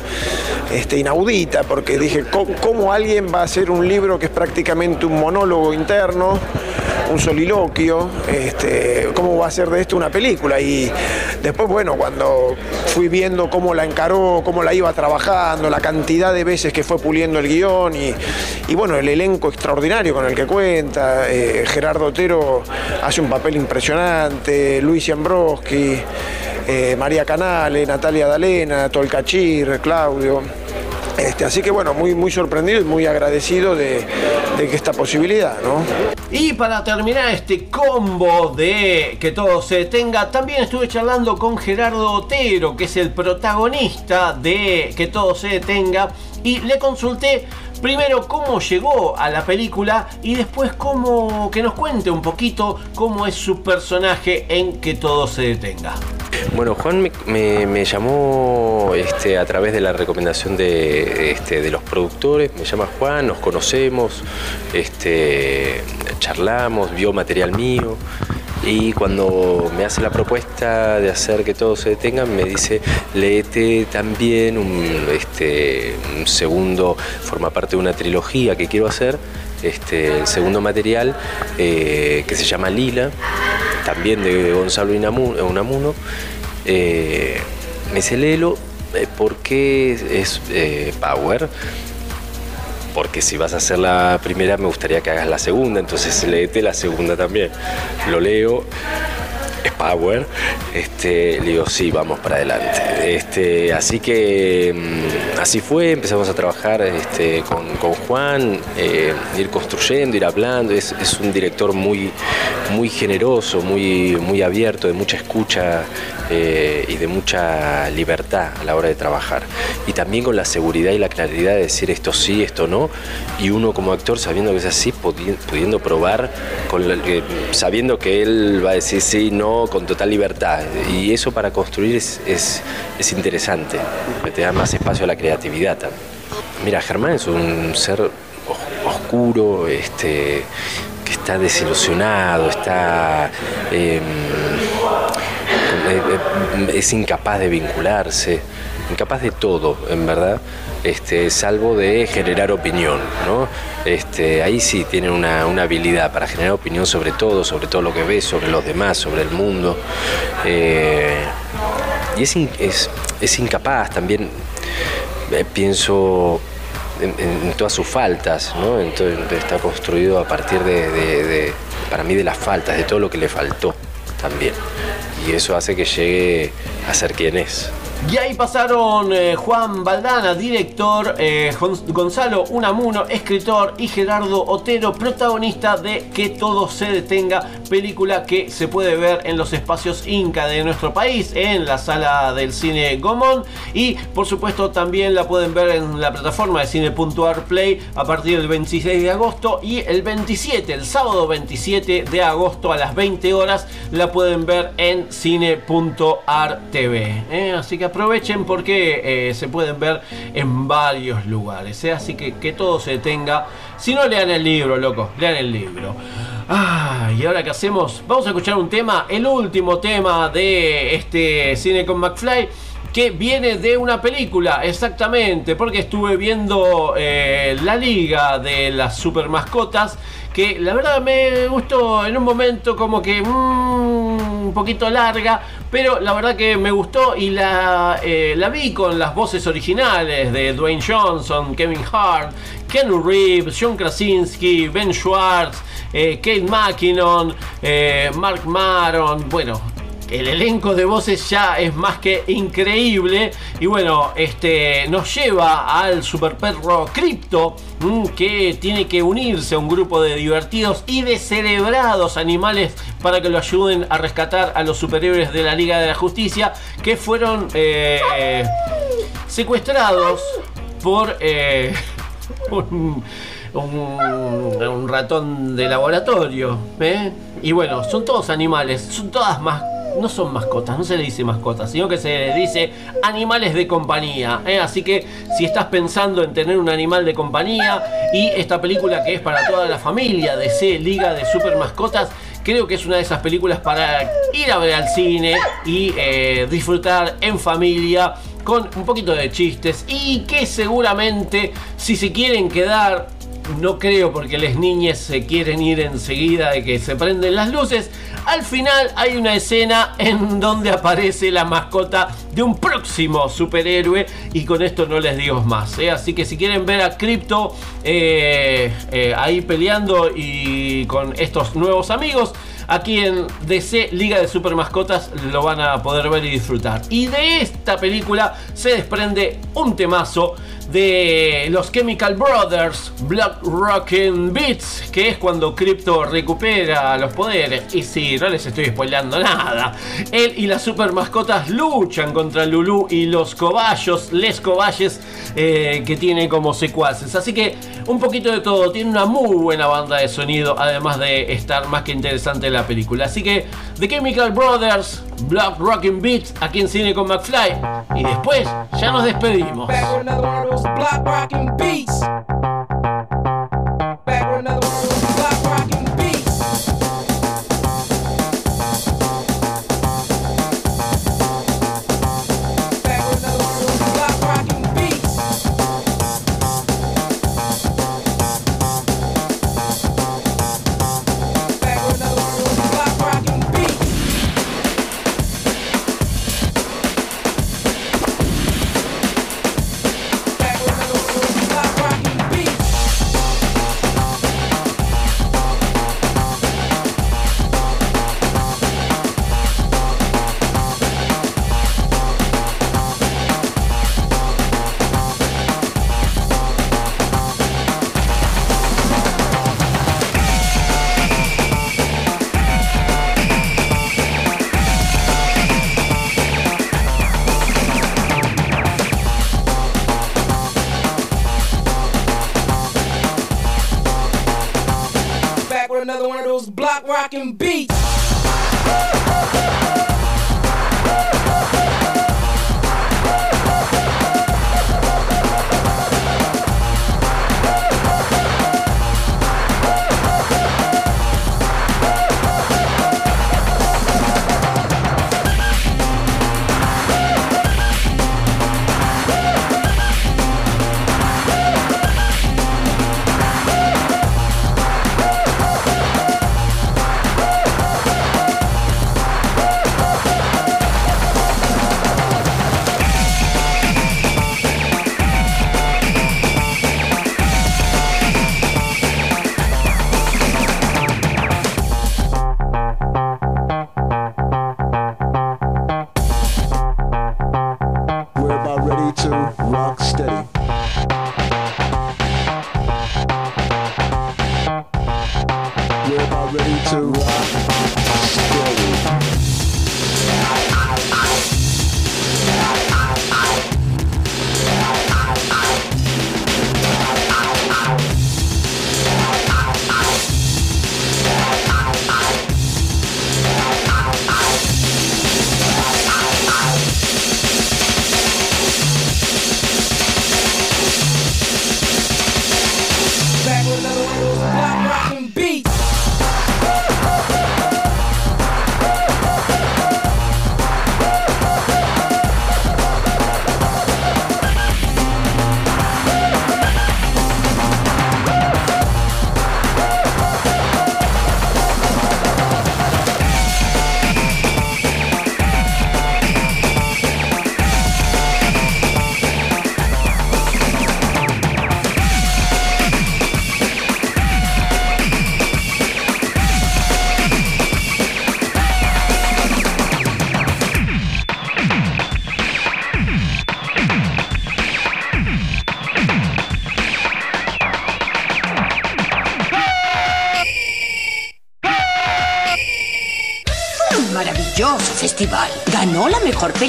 este, inaudita, porque dije, "¿Cómo- ¿cómo alguien va a hacer un libro que es prácticamente un monólogo interno? un soliloquio, este, cómo va a ser de esto una película. Y después, bueno, cuando fui viendo cómo la encaró, cómo la iba trabajando, la cantidad de veces que fue puliendo el guion y, y bueno, el elenco extraordinario con el que cuenta. eh, Gerardo Otero hace un papel impresionante, Luis Ambroski, eh, María Canale, Natalia Dalena, Tolcachir, Claudio. Este, así que bueno, muy, muy sorprendido y muy agradecido de, de esta posibilidad, ¿no? Y para terminar este combo de que todo se detenga, también estuve charlando con Gerardo Otero, que es el protagonista de que todo se detenga, y le consulté primero cómo llegó a la película y después cómo que nos cuente un poquito cómo es su personaje en que todo se detenga. Bueno, Juan me, llamó este, a través de la recomendación de, este, de los productores. Me llama Juan, nos conocemos, este, charlamos, vio material mío. Y cuando me hace la propuesta de hacer que todo se detenga, me dice, léete también un, este, un segundo, forma parte de una trilogía que quiero hacer, este, el segundo material eh, que se llama Lila, también de Gonzalo Unamuno. Eh, me dice, léelo, eh, porque es Power. Porque si vas a hacer la primera, me gustaría que hagas la segunda, entonces léete la segunda también. Lo leo, Power. Este, le digo, sí, vamos para adelante. Este, así que mm, así fue, empezamos a trabajar este, con, con Juan, eh, ir construyendo, ir hablando. Es, un director muy, muy generoso, muy, muy abierto, de mucha escucha eh, y de mucha libertad a la hora de trabajar. Y también con la seguridad y la claridad de decir esto sí, esto no. Y uno como actor sabiendo que es así, pudi- pudiendo probar, con la- que- sabiendo que él va a decir sí, no, con total libertad. Y eso para construir es, es, es interesante, porque te da más espacio a la creatividad también. Mira, Germán es un ser os- oscuro, este, que está desilusionado, está eh, eh, eh, es incapaz de vincularse, incapaz de todo, en verdad, este, salvo de generar opinión, ¿no? Este, ahí sí tiene una, una habilidad para generar opinión sobre todo, sobre todo lo que ve, sobre los demás, sobre el mundo. Eh, y es, es, es incapaz también, eh, pienso en, todas sus faltas, ¿no? Entonces, está construido a partir de- de, para mí, de las faltas, de todo lo que le faltó también. Y eso hace que llegue a ser quien es. Y ahí pasaron eh, Juan Valdana, director, eh, Gon- Gonzalo Unamuno, escritor, y Gerardo Otero, protagonista de Que todo se detenga, película que se puede ver en los espacios Inca de nuestro país, en la sala del cine Gomón, y por supuesto también la pueden ver en la plataforma de cine.ar Play a partir del 26 de agosto y el 27, el sábado 27 de agosto a las 20 horas la pueden ver en cine.ar TV. ¿eh? Así que aprovechen porque eh, se pueden ver en varios lugares. ¿eh? Así que que todo se detenga. Si no, lean el libro, loco. Lean el libro. Ah, y ahora qué hacemos? Vamos a escuchar un tema, el último tema de este cine con McFly. Que viene de una película, exactamente, porque estuve viendo eh, la liga de las super mascotas. Que la verdad me gustó en un momento como que mm, un poquito larga, pero la verdad que me gustó y la, eh, la vi con las voces originales de Dwayne Johnson, Kevin Hart, Ken Reeves, John Krasinski, Ben Schwartz, eh, Kate McKinnon, eh, Mark Maron, bueno, el elenco de voces ya es más que increíble y bueno, este nos lleva al super perro Crypto mm, que tiene que unirse a un grupo de divertidos y descerebrados animales para que lo ayuden a rescatar a los superhéroes de la Liga de la Justicia que fueron eh, secuestrados por eh, un ratón de laboratorio. ¿eh? Y bueno, son todos animales, son todas más. No son mascotas, no se le dice mascotas, sino que se le dice animales de compañía. ¿eh? Así que si estás pensando en tener un animal de compañía y esta película que es para toda la familia de C Liga de Super Mascotas, creo que es una de esas películas para ir a ver al cine y eh, disfrutar en familia con un poquito de chistes y que seguramente si se quieren quedar no creo porque las niñas se quieren ir enseguida de que se prenden las luces. Al final hay una escena en donde aparece la mascota de un próximo superhéroe y con esto no les digo más. ¿eh? Así que si quieren ver a Crypto eh, eh, ahí peleando y con estos nuevos amigos, aquí en DC Liga de Super Mascotas lo van a poder ver y disfrutar. Y de esta película se desprende un temazo de los Chemical Brothers, Blood Rockin' Beats, que es cuando Crypto recupera los poderes. Y sí, no les estoy spoilando nada. Él y las super mascotas luchan contra Lulu y los cobayos, les cobayes eh, que tiene como secuaces. Así que un poquito de todo, tiene una muy buena banda de sonido, además de estar más que interesante la película. Así que The Chemical Brothers, Blood Rockin' Beats, aquí en Cine con McFly. Y después ya nos despedimos. Back with another one of those block rocking beats.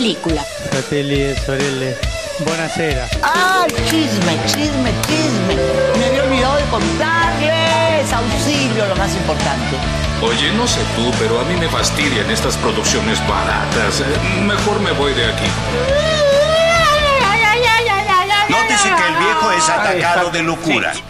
Película. Fratelli e sorelle, buonasera. ¡Ay, chisme, chisme, chisme! Me había olvidado de contarles. Auxilio, lo más importante. Oye, no sé tú, pero a mí me fastidian estas producciones baratas. Eh, Mejor me voy de aquí. Nótese que el viejo es atacado de locura. Sí.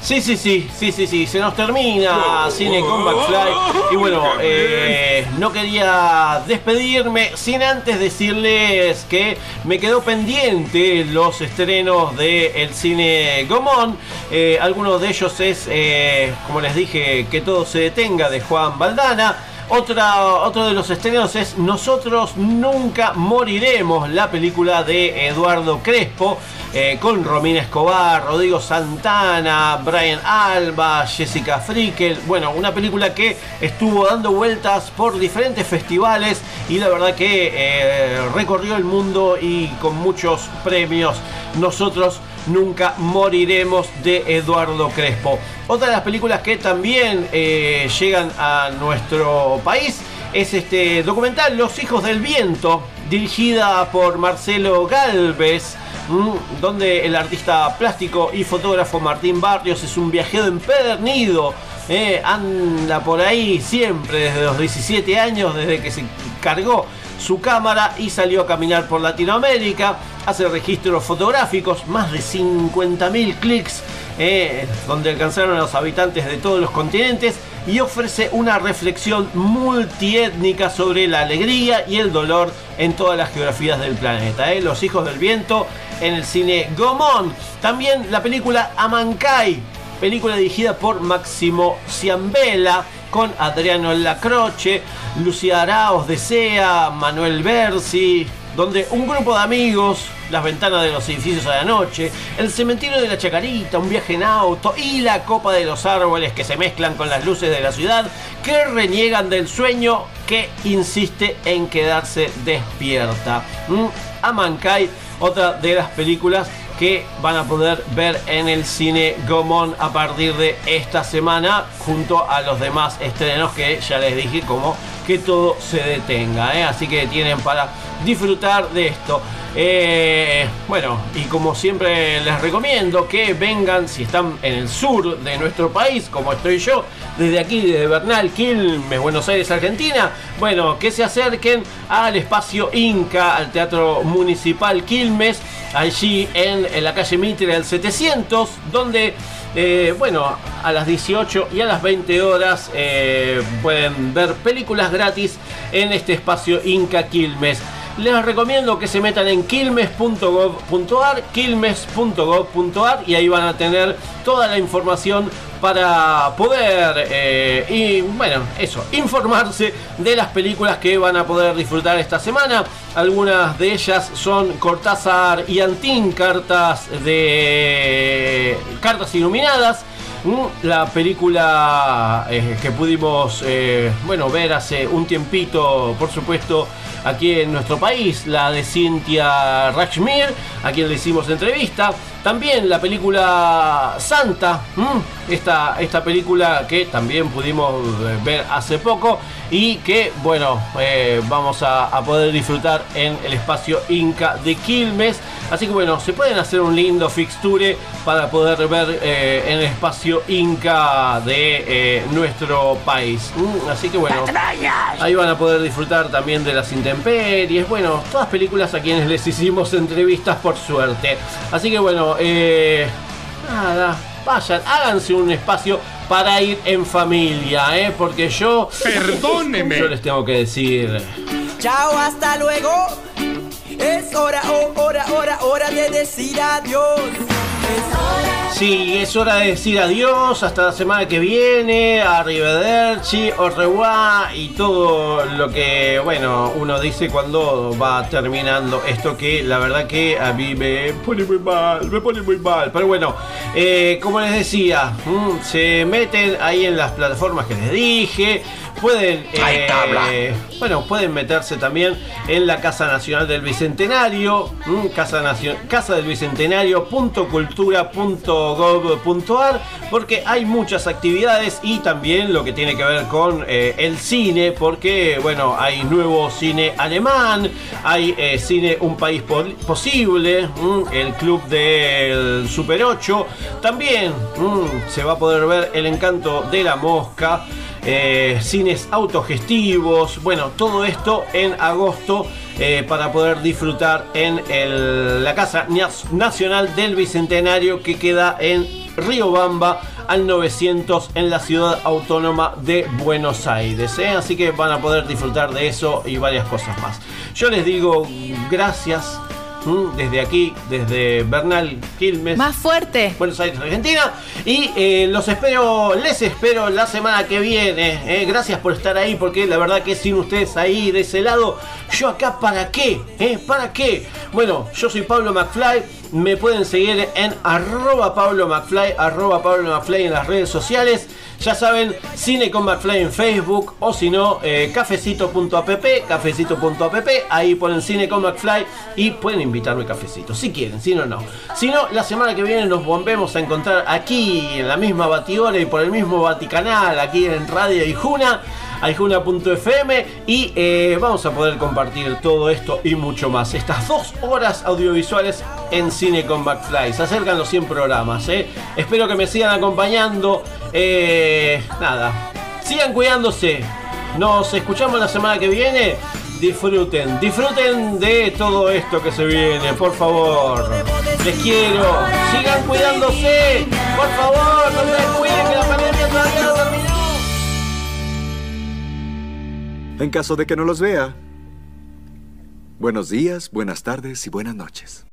Sí, sí, sí, sí, sí, sí, se nos termina Cine con McFly. Y bueno, eh, no quería despedirme sin antes decirles que me quedó pendiente los estrenos del cine Gomón. Eh, algunos de ellos es, eh, como les dije, Que todo se detenga de Juan Valdana. Otra, otro de los estrenos es Nosotros nunca moriremos, la película de Eduardo Crespo, eh, con Romina Escobar, Rodrigo Santana, Brian Alba, Jessica Frickel. Bueno, una película que estuvo dando vueltas por diferentes festivales y la verdad que eh, recorrió el mundo y con muchos premios. Nosotros nunca moriremos de Eduardo Crespo. Otra de las películas que también eh, llegan a nuestro país es este documental Los Hijos del Viento, dirigida por Marcelo Galvez, mm, donde el artista plástico y fotógrafo Martín Barrios es un viajero empedernido. eh, anda por ahí siempre desde los 17 años, desde que se cargó su cámara y salió a caminar por Latinoamérica. Hace registros fotográficos, más de 50.000 clics, eh, donde alcanzaron a los habitantes de todos los continentes y ofrece una reflexión multiétnica sobre la alegría y el dolor en todas las geografías del planeta. eh. Los hijos del viento en el cine Gomón. También la película Amancay, película dirigida por Máximo Ciambella con Adriano Lacroce, Lucía Araos Desea, Manuel Bersi, donde un grupo de amigos, las ventanas de los edificios a la noche, el cementerio de la Chacarita, un viaje en auto y la copa de los árboles que se mezclan con las luces de la ciudad, que reniegan del sueño que insiste en quedarse despierta. Mm, Amancay, otra de las películas que van a poder ver en el cine Gomón a partir de esta semana junto a los demás estrenos que ya les dije como que todo se detenga ¿eh? así que tienen para disfrutar de esto Eh, bueno y como siempre les recomiendo que vengan si están en el sur de nuestro país como estoy yo desde aquí desde Bernal Quilmes Buenos Aires Argentina bueno que se acerquen al espacio Inca al Teatro Municipal Quilmes allí en, en la calle Mitre del 700, donde, eh, bueno, a las 18 y a las 20 horas eh, pueden ver películas gratis en este espacio Inca Quilmes. Les recomiendo que se metan en quilmes.gov.ar, quilmes.gov.ar y ahí van a tener toda la información para poder, eh, y bueno, eso, informarse de las películas que van a poder disfrutar esta semana. Algunas de ellas son Cortázar y Antín, cartas de cartas iluminadas. Mm, La película eh, que pudimos eh, bueno, ver hace un tiempito, por supuesto, aquí en nuestro país, la de Cynthia Rachmir, a quien le hicimos entrevista. También la película Santa, esta, esta película que también pudimos eh, ver hace poco y que, bueno, eh, vamos a, a poder disfrutar en el espacio Inca de Quilmes. Así que, bueno, se pueden hacer un lindo fixture para poder ver eh, en el espacio Inca de eh, nuestro país. Así que, bueno, ahí van a poder disfrutar también de las intemperies. Bueno, todas películas a quienes les hicimos entrevistas por suerte. Así que, bueno, eh, nada, vayan, háganse un espacio para ir en familia, ¿eh? Porque yo... Perdóneme. Yo les tengo que decir... Chao, hasta luego. Es hora, oh, hora, hora, hora de decir adiós. Sí, es hora de decir adiós hasta la semana que viene, arrivederci, revoir y todo lo que, bueno, uno dice cuando va terminando esto que la verdad que a mí me pone muy mal, me pone muy mal. Pero bueno, eh, como les decía, mm, se meten ahí en las plataformas que les dije, pueden... Eh, bueno, pueden meterse también en la Casa Nacional del Bicentenario, casa, Nacio- casa del Bicentenario.cultura.gov.ar, porque hay muchas actividades y también lo que tiene que ver con eh, el cine, porque bueno, hay nuevo cine alemán, hay eh, cine Un País Posible, el club del Super 8, también se va a poder ver El Encanto de la Mosca eh, cines autogestivos, bueno, todo esto en agosto eh, para poder disfrutar en la Casa Nacional del Bicentenario que queda en Riobamba al 900 en la ciudad autónoma de Buenos Aires. ¿eh? Así que van a poder disfrutar de eso y varias cosas más. Yo les digo gracias desde aquí, desde Bernal Quilmes. Más fuerte. Buenos Aires, Argentina. Y eh, los espero, les espero la semana que viene. eh. Gracias por estar ahí, porque la verdad que sin ustedes ahí de ese lado, yo acá para qué, ¿Eh? ¿Para qué? Bueno, yo soy Pablo McFly. Me pueden seguir en arroba Pablo McFly, arroba Pablo McFly en las redes sociales. Ya saben, Cine con McFly en Facebook o si no, eh, cafecito.app, cafecito.app, ahí ponen Cine con McFly y pueden invitarme cafecito, si quieren, si no, no. Si no, la semana que viene nos volvemos a encontrar aquí en la misma batidora y por el mismo Vaticanal, aquí en Radio Aijuna, aijuna.fm y eh, vamos a poder compartir todo esto y mucho más. Estas dos horas audiovisuales en Cine con McFly. Se acercan los 100 programas, ¿eh? Espero que me sigan acompañando. Eh, nada, sigan cuidándose. Nos escuchamos la semana que viene. Disfruten, disfruten de todo esto que se viene, por favor. Les quiero. Sigan cuidándose. Por favor, no se descuiden En caso de que no los vea, buenos días, buenas tardes y buenas noches.